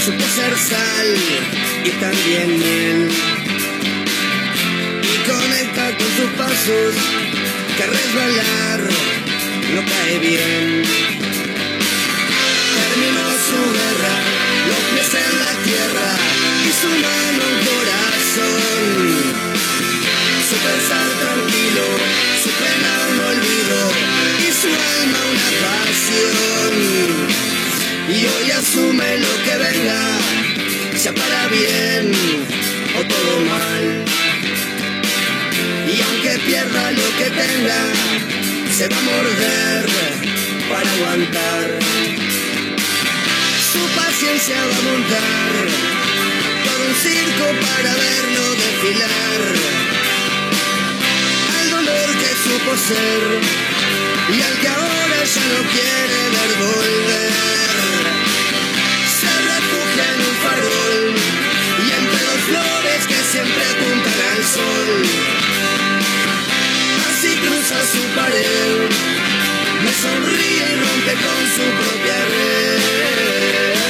supo ser sal y también miel. Y conecta con sus pasos, que resbalar no cae bien. Terminó su guerra, los pies en la tierra y su mano un corazón. Pensar tranquilo, su pena un olvido y su alma una pasión. Y hoy asume lo que venga, sea para bien o todo mal. Y aunque pierda lo que tenga, se va a morder para aguantar. Su paciencia va a montar todo un circo para verlo desfilar. Y al que ahora ya no quiere ver volver. Se refugia en un farol y entre dos flores que siempre apuntan al sol. Así cruza su pared, me sonríe y rompe con su propia Lleva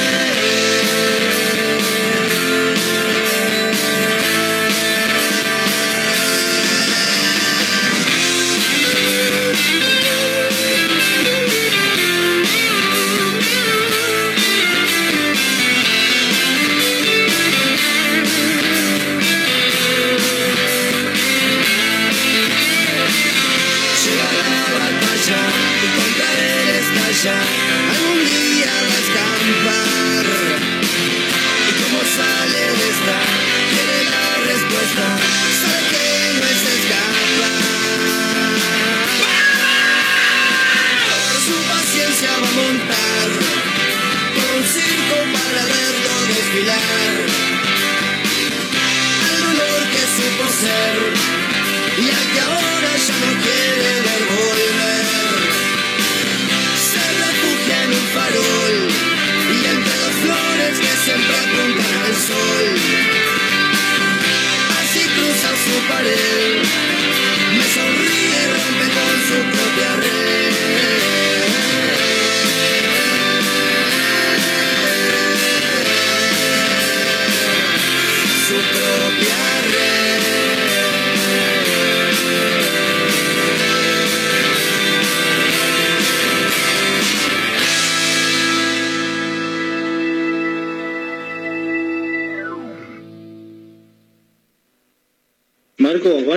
circo para verlo desfilar. Al dolor que supo ser y al que ahora ya no quiere ver volver. Se refugia en un farol y entre dos flores que siempre apuntan al sol. Así cruza su pared, me sonríe rompe con su propia red.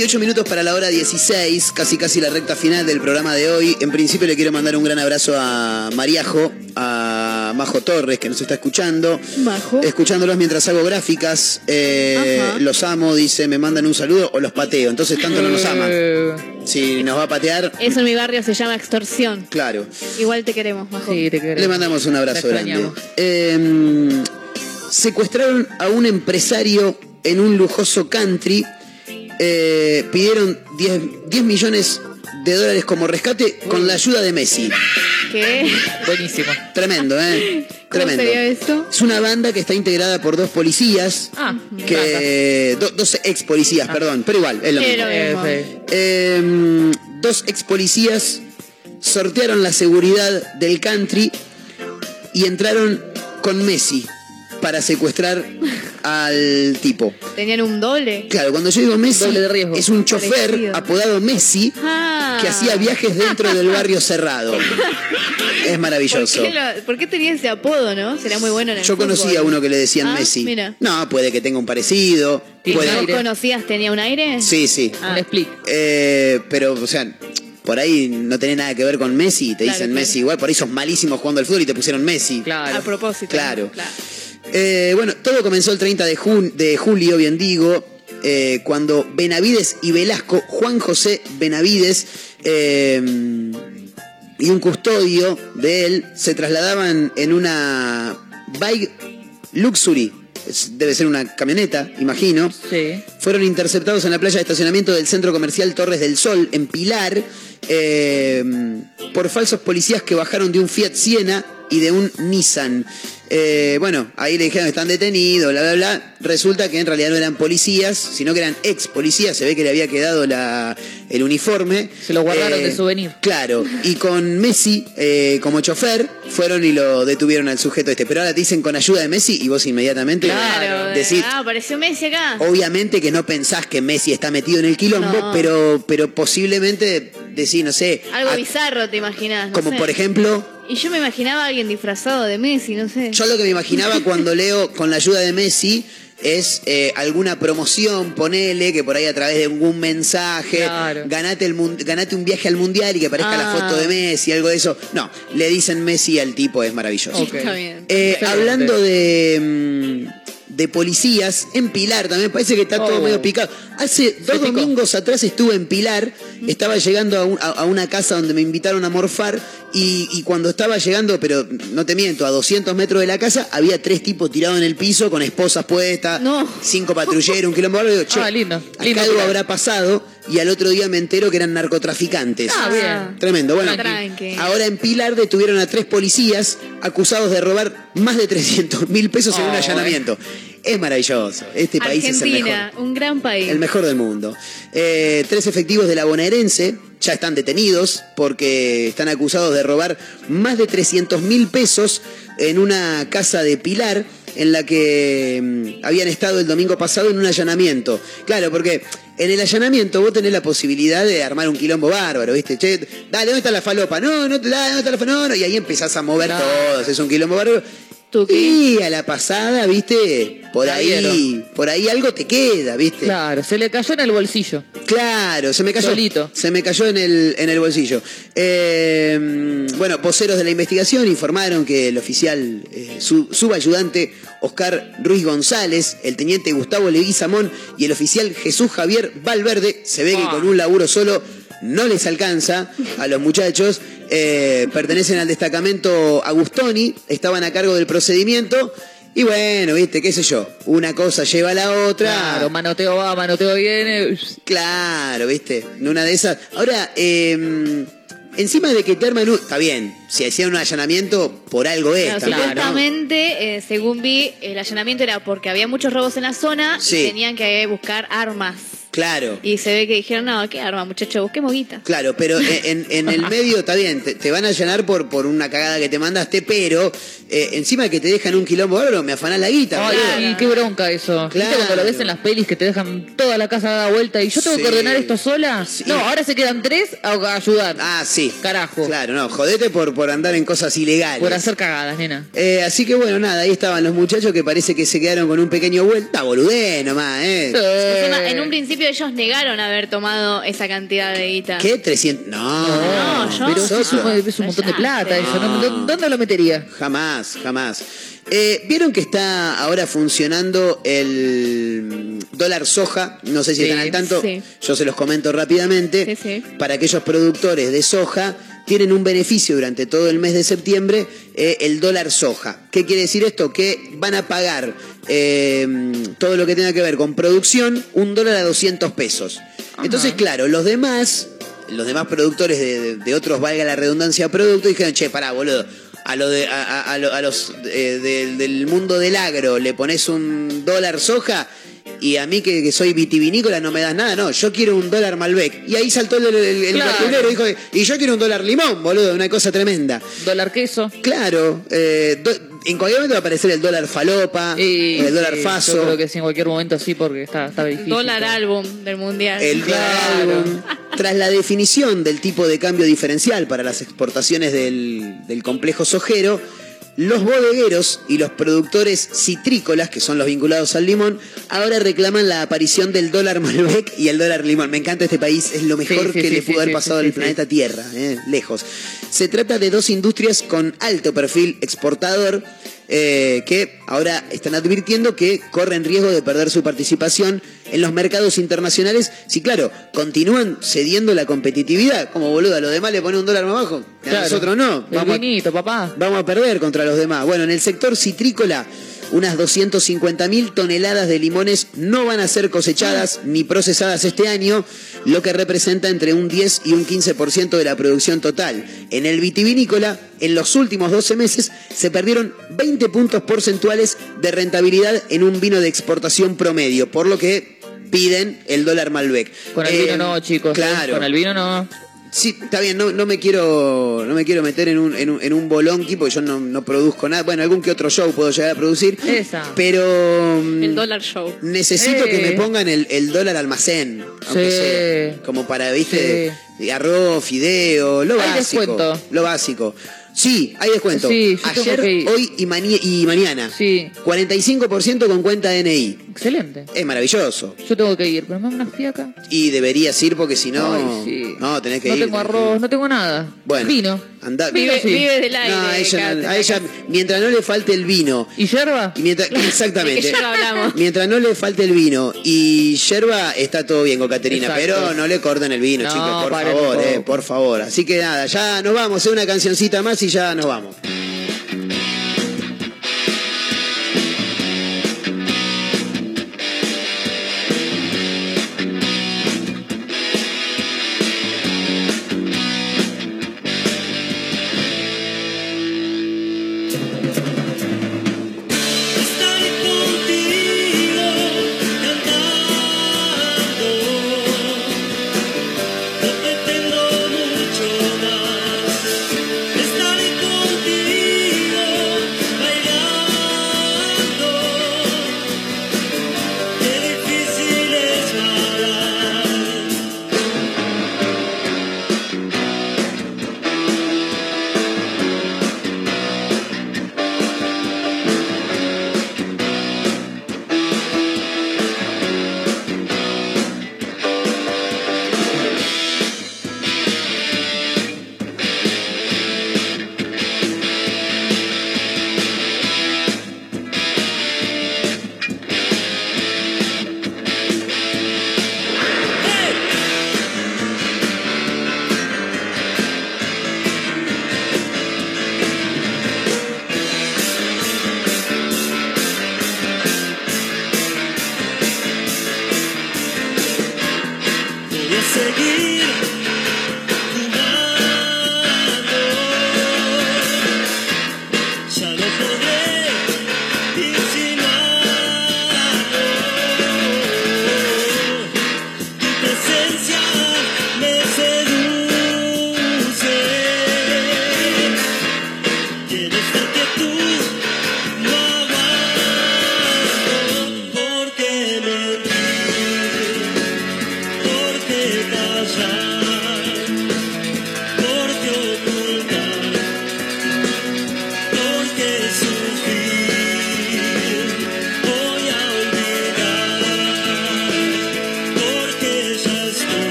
Dieciocho minutos para la hora 16, casi casi la recta final del programa de hoy. En principio le quiero mandar un gran abrazo a Mariajo, a Majo Torres, que nos está escuchando. Majo. Escuchándolos mientras hago gráficas. Eh, los amo, dice, me mandan un saludo o los pateo. Entonces tanto no nos aman. Eh, Si nos va a patear, Eso en mi barrio se llama extorsión. claro. Igual te queremos, Majo. Sí, te queremos. Le mandamos un abrazo grande. Eh, secuestraron a un empresario en un lujoso country. Eh, pidieron 10, 10 millones de dólares como rescate con la ayuda de Messi. ¿Qué? Buenísimo. Tremendo, ¿eh? ¿Cómo Tremendo. sería esto? Es una banda que está integrada por dos policías, Ah, que do- dos ex policías, perdón, pero igual, es lo mismo. Eh, dos ex policías sortearon la seguridad del country y entraron con Messi para secuestrar al tipo. Tenían un doble. Claro, cuando yo digo Messi, Doble de riesgo. es un chofer Parecido. apodado Messi Ah. que hacía viajes dentro del barrio cerrado. Es ¿Por maravilloso. qué, lo- por qué tenía ese apodo, no? Será muy bueno en el Yo conocí fútbol. a uno que le decían Ah, Messi. mira. No, puede que tenga un parecido. Puede- ¿Vos aire. conocías? ¿Tenía un aire? Sí, sí. Ah. Un. Eh, pero, o sea, por ahí no tenés nada que ver con Messi. Te Claro, dicen claro. Messi igual. Por ahí sos malísimo jugando al fútbol y te pusieron Messi. A Claro. propósito. Claro. Eh, bueno, todo comenzó el 30 de, jun- de julio, bien digo, eh, cuando Benavides y Velasco, Juan José Benavides eh, y un custodio de él se trasladaban en una bike luxury. Debe ser una camioneta, imagino. Sí. Fueron interceptados en la playa de estacionamiento del centro comercial Torres del Sol, en Pilar, eh, por falsos policías que bajaron de un Fiat Siena y de un Nissan. Eh, bueno, ahí le dijeron que están detenidos, bla, bla, bla. Resulta que en realidad no eran policías, sino que eran ex policías. Se ve que le había quedado la, el uniforme. Se lo guardaron Eh, de souvenir. Claro, y con Messi eh, como chofer, fueron y lo detuvieron al sujeto este. Pero ahora te dicen con ayuda de Messi y vos inmediatamente Claro. decís, Ah, apareció Messi acá. Obviamente que no pensás que Messi está metido en el quilombo, No. pero, pero posiblemente decís, no sé, Algo a- bizarro te imaginás. no como sé. por ejemplo, Y yo me imaginaba a alguien disfrazado de Messi, no sé. yo lo que me imaginaba cuando leo con la ayuda de Messi es eh, alguna promoción, ponele, que por ahí a través de algún mensaje, Claro. ganate, el, ganate un viaje al mundial y que aparezca la Ah. foto de Messi, algo de eso. No, le dicen Messi al tipo, es maravilloso. Está bien. Eh, hablando de, mm, de policías, en Pilar también, parece que está todo Oh. medio picado. Hace dos domingos atrás estuve en Pilar, estaba llegando a, un- a- a una casa donde me invitaron a morfar y, y cuando estaba llegando, pero no te miento, a 200 metros de la casa, había tres tipos tirados en el piso con esposas puestas, No. cinco patrulleros, un quilombo. Digo, che, Ah, lindo. acá Lindo algo Pilar. habrá pasado y al otro día me entero que eran narcotraficantes. Ah, bien. Tremendo. Bueno, Tranqui. ahora en Pilar detuvieron a tres policías acusados de robar más de 300 mil pesos en un Oh, allanamiento. Es maravilloso. Este país es el mejor. Argentina, un gran país. El mejor del mundo. Eh, tres efectivos de la bonaerense ya están detenidos porque están acusados de robar más de 300 mil pesos en una casa de Pilar en la que mm, habían estado el domingo pasado en un allanamiento. Claro, porque en el allanamiento vos tenés la posibilidad de armar un quilombo bárbaro, ¿viste? Che, dale, ¿dónde está la falopa? No, no, dale, ¿dónde está la falopa? No, no, y ahí empezás a mover Claro. todo, es un quilombo bárbaro. Y a la pasada, ¿viste? Por ahí, por ahí algo te queda, ¿viste? Claro, se le cayó en el bolsillo. Claro, se me cayó. Solito. Se me cayó en el, en el bolsillo. Eh, bueno, voceros de la investigación informaron que el oficial eh, su- subayudante Oscar Ruiz González, el teniente Gustavo Leguizamón y el oficial Jesús Javier Valverde, se ve que Ah. con un laburo solo no les alcanza a los muchachos. Eh, pertenecen al destacamento Agustoni, estaban a cargo del procedimiento. Y bueno, viste, qué sé yo, una cosa lleva a la otra. Claro, manoteo va, manoteo viene. Claro, viste, en una de esas. Ahora, eh, encima de que te arman un... Está bien, si hacían un allanamiento, por algo es. Claro, también, ¿no? supuestamente, eh, según vi, el allanamiento era porque había muchos robos en la zona Sí. y tenían que buscar armas. Claro. Y se ve que dijeron, no, ¿qué arma, muchacho? Busquemos guita. Claro, pero en, en el medio está bien, te, te van a allanar por, por una cagada que te mandaste, pero eh, encima de que te dejan un quilombo bárbaro, me afanás la guita. Ay, qué bronca eso. ¿Viste Claro. cuando lo ves en las pelis que te dejan toda la casa dada vuelta y yo tengo Sí. que ordenar esto sola? Sí. No, ahora se quedan tres a a ayudar. Ah, sí. Carajo. Claro, no, jodete por, por andar en cosas ilegales. Por hacer cagadas, nena. Eh, así que bueno, nada, ahí estaban los muchachos que parece que se quedaron con un pequeño vuelta. Boludé nomás, ¿eh? En un principio principio ellos negaron haber tomado esa cantidad de guita. ¿Qué? 300. No, No, yo- Pero eso es un, es un montón de plata, eso. ¿no? ¿Dó- ¿Dónde lo metería? Jamás, jamás. Eh, ¿Vieron que está ahora funcionando el dólar soja? No sé si Sí, están al tanto. sí. Yo se los comento rápidamente. Sí, sí. Para aquellos productores de soja, tienen un beneficio durante todo el mes de septiembre, eh, el dólar soja. ¿Qué quiere decir esto? Que van a pagar eh, todo lo que tenga que ver con producción, un dólar a 200 pesos. Entonces, claro, los demás, los demás productores de, de- de otros, valga la redundancia, productos, dijeron, che, pará, boludo. A, lo de, a, a- a lo- a los eh, del, del mundo del agro le pones un dólar soja y a mí que, que soy vitivinícola no me das nada, no, yo quiero un dólar Malbec. Y ahí saltó el, el, el Claro. dijo, y yo quiero un dólar limón, boludo, una cosa tremenda. Dólar queso. Claro, eh, do- en cualquier momento va a aparecer el dólar falopa, Y, el dólar sí, faso. Yo creo que sí, en cualquier momento sí, porque está, está difícil. Dólar álbum del mundial. El dólar álbum. Tras la definición del tipo de cambio diferencial para las exportaciones del, del complejo sojero, los bodegueros y los productores citrícolas, que son los vinculados al limón, ahora reclaman la aparición del dólar Malbec y el dólar limón. Me encanta este país, es lo mejor Sí, sí, que sí, le pudo haber pasado al planeta Tierra, eh, lejos. Se trata de dos industrias con alto perfil exportador eh, que ahora están advirtiendo que corren riesgo de perder su participación en los mercados internacionales si, claro, continúan cediendo la competitividad. Como boludo, a los demás le pone un dólar más bajo, a Claro. nosotros no. El Vamos vinito, papá. vamos a perder contra los demás. Bueno, en el sector citrícola, unas 250 mil toneladas de limones no van a ser cosechadas ni procesadas este año, lo que representa entre un 10 y un 15% de la producción total. En el vitivinícola, en los últimos 12 meses, se perdieron 20 puntos porcentuales de rentabilidad en un vino de exportación promedio, por lo que piden el dólar Malbec. Con el Eh, vino no, chicos. ¿eh? Claro. Con el vino no. Sí, está bien, no, no me quiero no me quiero meter en un, en un, en un bolonqui porque yo no, no produzco nada. Bueno, algún que otro show puedo llegar a producir. Esa. Pero mm, El dólar show. necesito que me pongan el, el dólar almacén. Aunque Sí. sea, como para, viste, de arroz, fideo, lo Hay básico. descuento. Lo básico. Sí, hay descuento. Sí, tengo Ayer, que hoy y, mani- y mañana. Sí. 45% con cuenta DNI. Excelente. Es maravilloso. Yo tengo que ir, pero me da una fiaca. Y deberías ir porque si no. Sí. No, tenés que no ir. tengo tenés que arroz, no tengo nada. Bueno. Vino. Anda, Vive, sí. vive del aire. No, a ella, no- a mientras no le falte el vino. ¿Y yerba? y mientras, exactamente. Hablamos. Mientras no le falte el vino y yerba, está todo bien con Caterina, Exacto. pero no le corten el vino, No, chicos, por favor, eh, por favor. Así que nada, ya nos vamos, es una cancioncita más y ya nos vamos.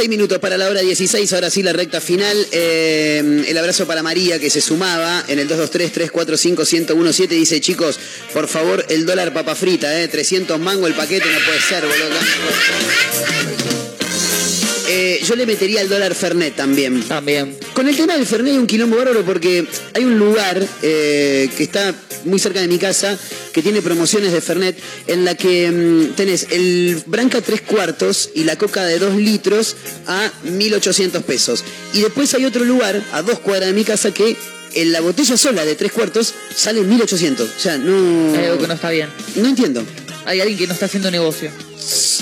6 minutos para la hora 16, ahora sí la recta final. Eh, el abrazo para María que se sumaba en el 223-345-1017. Dice, chicos, por favor, el dólar papa frita, eh, 300 mango el paquete, no puede ser, boludo. Yo le metería el dólar Fernet también. También. Con el tema del Fernet hay un quilombo bárbaro porque hay un lugar eh, que está muy cerca de mi casa que tiene promociones de Fernet en la que mm, tenés el Branca 3 cuartos y la coca de 2 litros a 1800 pesos. Y después hay otro lugar a dos cuadras de mi casa que en la botella sola de 3 cuartos sale 1800. O sea, no. Hay algo que no está bien. No entiendo. Hay alguien que no está haciendo negocio.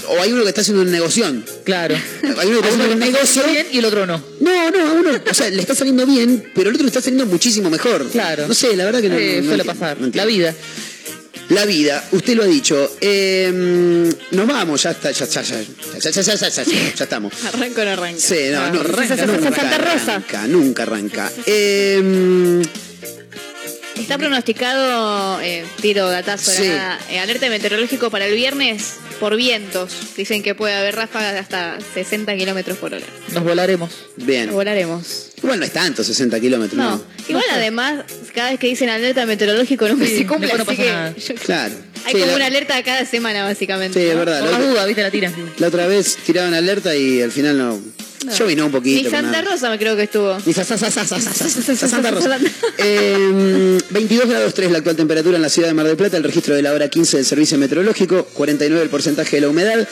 O hay uno que está haciendo un negocio. Claro. Hay uno que está haciendo un negocio. bien y el otro no. No, no, a uno, o sea, le está saliendo bien, pero el otro le está saliendo muchísimo mejor. Claro. No sé, la verdad que no. Eh, no suele pasar. no. La vida. La vida, usted lo ha dicho. Eh, nos vamos, ya está, ya, ya, ya, ya, ya, ya, ya, ya, ya, ya estamos. Arranco o no arranco. Sí, no, no, arranca, Santa nunca Rosa. arranca, nunca arranca. Eh, Está pronosticado, eh, tiro datazo, Sí. eh, alerta meteorológico para el viernes por vientos. Dicen que puede haber ráfagas de hasta 60 kilómetros por hora. Nos volaremos. bien. Volaremos. Igual no es tanto, 60 kilómetros. No, ¿no? igual además, cada vez que dicen alerta meteorológico nunca Sí, se cumple, no así pasa que nada. yo- Claro. hay Sí, como la- una alerta cada semana, básicamente. Sí, es verdad. Por La dudas, viste, la tiran. la otra vez tiraban alerta y al final no. Yo vino un poquito. Ni Santa. Rosa me creo que estuvo. Ni Santa Rosa. 22 em, grados 3 la actual temperatura en la ciudad de Mar del Plata, el registro de la hora 15 del servicio meteorológico, 49 el porcentaje de la humedad.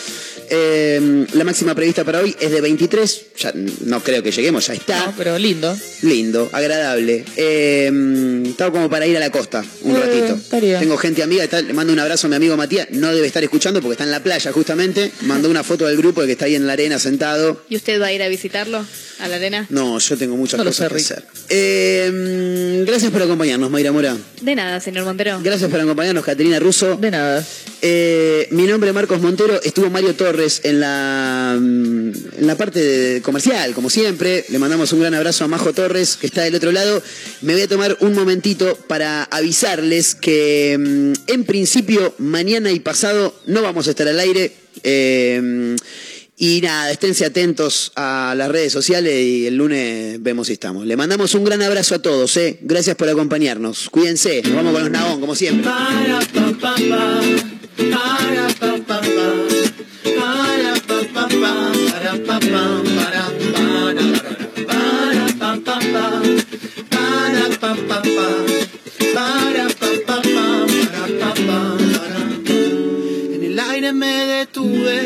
Em, la máxima prevista para hoy es de 23, ya no creo que lleguemos, ya está. No, pero lindo. Lindo, agradable. Em, estaba como para ir a la costa un ratito. Tengo gente amiga, le mando un abrazo a mi amigo Matías, no debe estar escuchando porque está en la playa justamente, mandó una foto del grupo de que está ahí en la arena sentado. Y usted va a ir ir a visitarlo? ¿A la arena? No, yo tengo muchas No cosas sé, que hacer. Eh, gracias por acompañarnos, Mayra Mora. De nada, señor Montero. Gracias por acompañarnos, Caterina Russo. De nada. Eh, mi nombre es Marcos Montero. Estuvo Mario Torres en la, mm, en la parte de- comercial, como siempre. Le mandamos un gran abrazo a Majo Torres, que está del otro lado. Me voy a tomar un momentito para avisarles que mm, en principio mañana y pasado no vamos a estar al aire. Eh, y nada, esténse atentos a las redes sociales y el lunes vemos si estamos. Le mandamos un gran abrazo a todos, ¿eh? Gracias por acompañarnos. Cuídense, nos vamos con los Nabón, como siempre. En el aire me detuve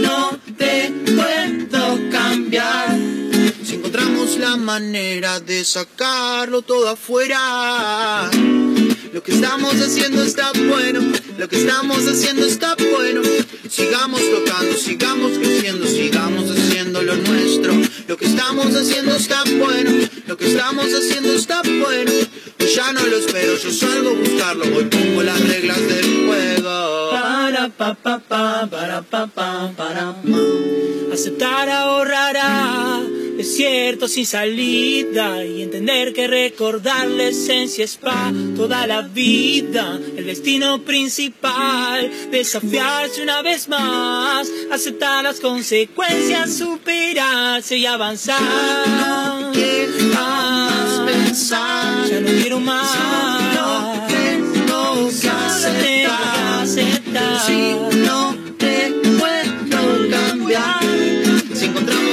manera de sacarlo todo afuera. Lo que estamos haciendo está bueno, lo que estamos haciendo está bueno. Sigamos tocando, sigamos creciendo, sigamos haciendo lo nuestro. Lo que estamos haciendo está bueno, lo que estamos haciendo está bueno. Ya no lo espero, yo salgo a buscarlo, hoy pongo las reglas del juego. Para pa pa pa, para pa pa, para pa. Aceptar ahorrará desierto sin salida y entender que recordar la esencia es para toda la vida, el destino principal, desafiarse una vez más, aceptar las consecuencias, superarse y avanzar. Ya no quiero más pensar, ya no quiero más. Solo tengo que aceptar, Si no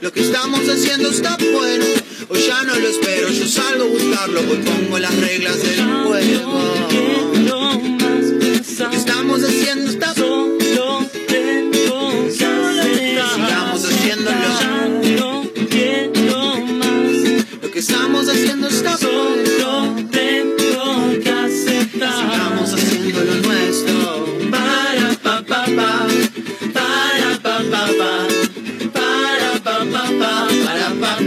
lo que estamos haciendo está bueno. Hoy ya no lo espero, yo salgo a buscarlo, hoy pongo las reglas del juego. Lo que estamos haciendo está bueno. Sigamos haciéndolo. Lo que estamos haciendo está bueno. Oh,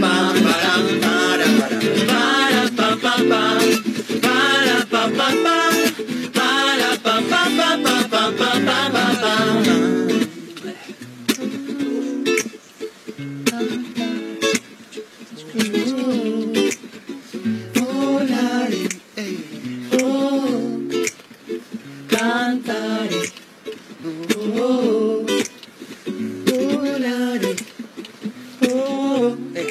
oh, oh.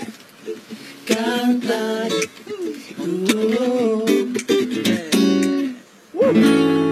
dark night. Ooh. Woo.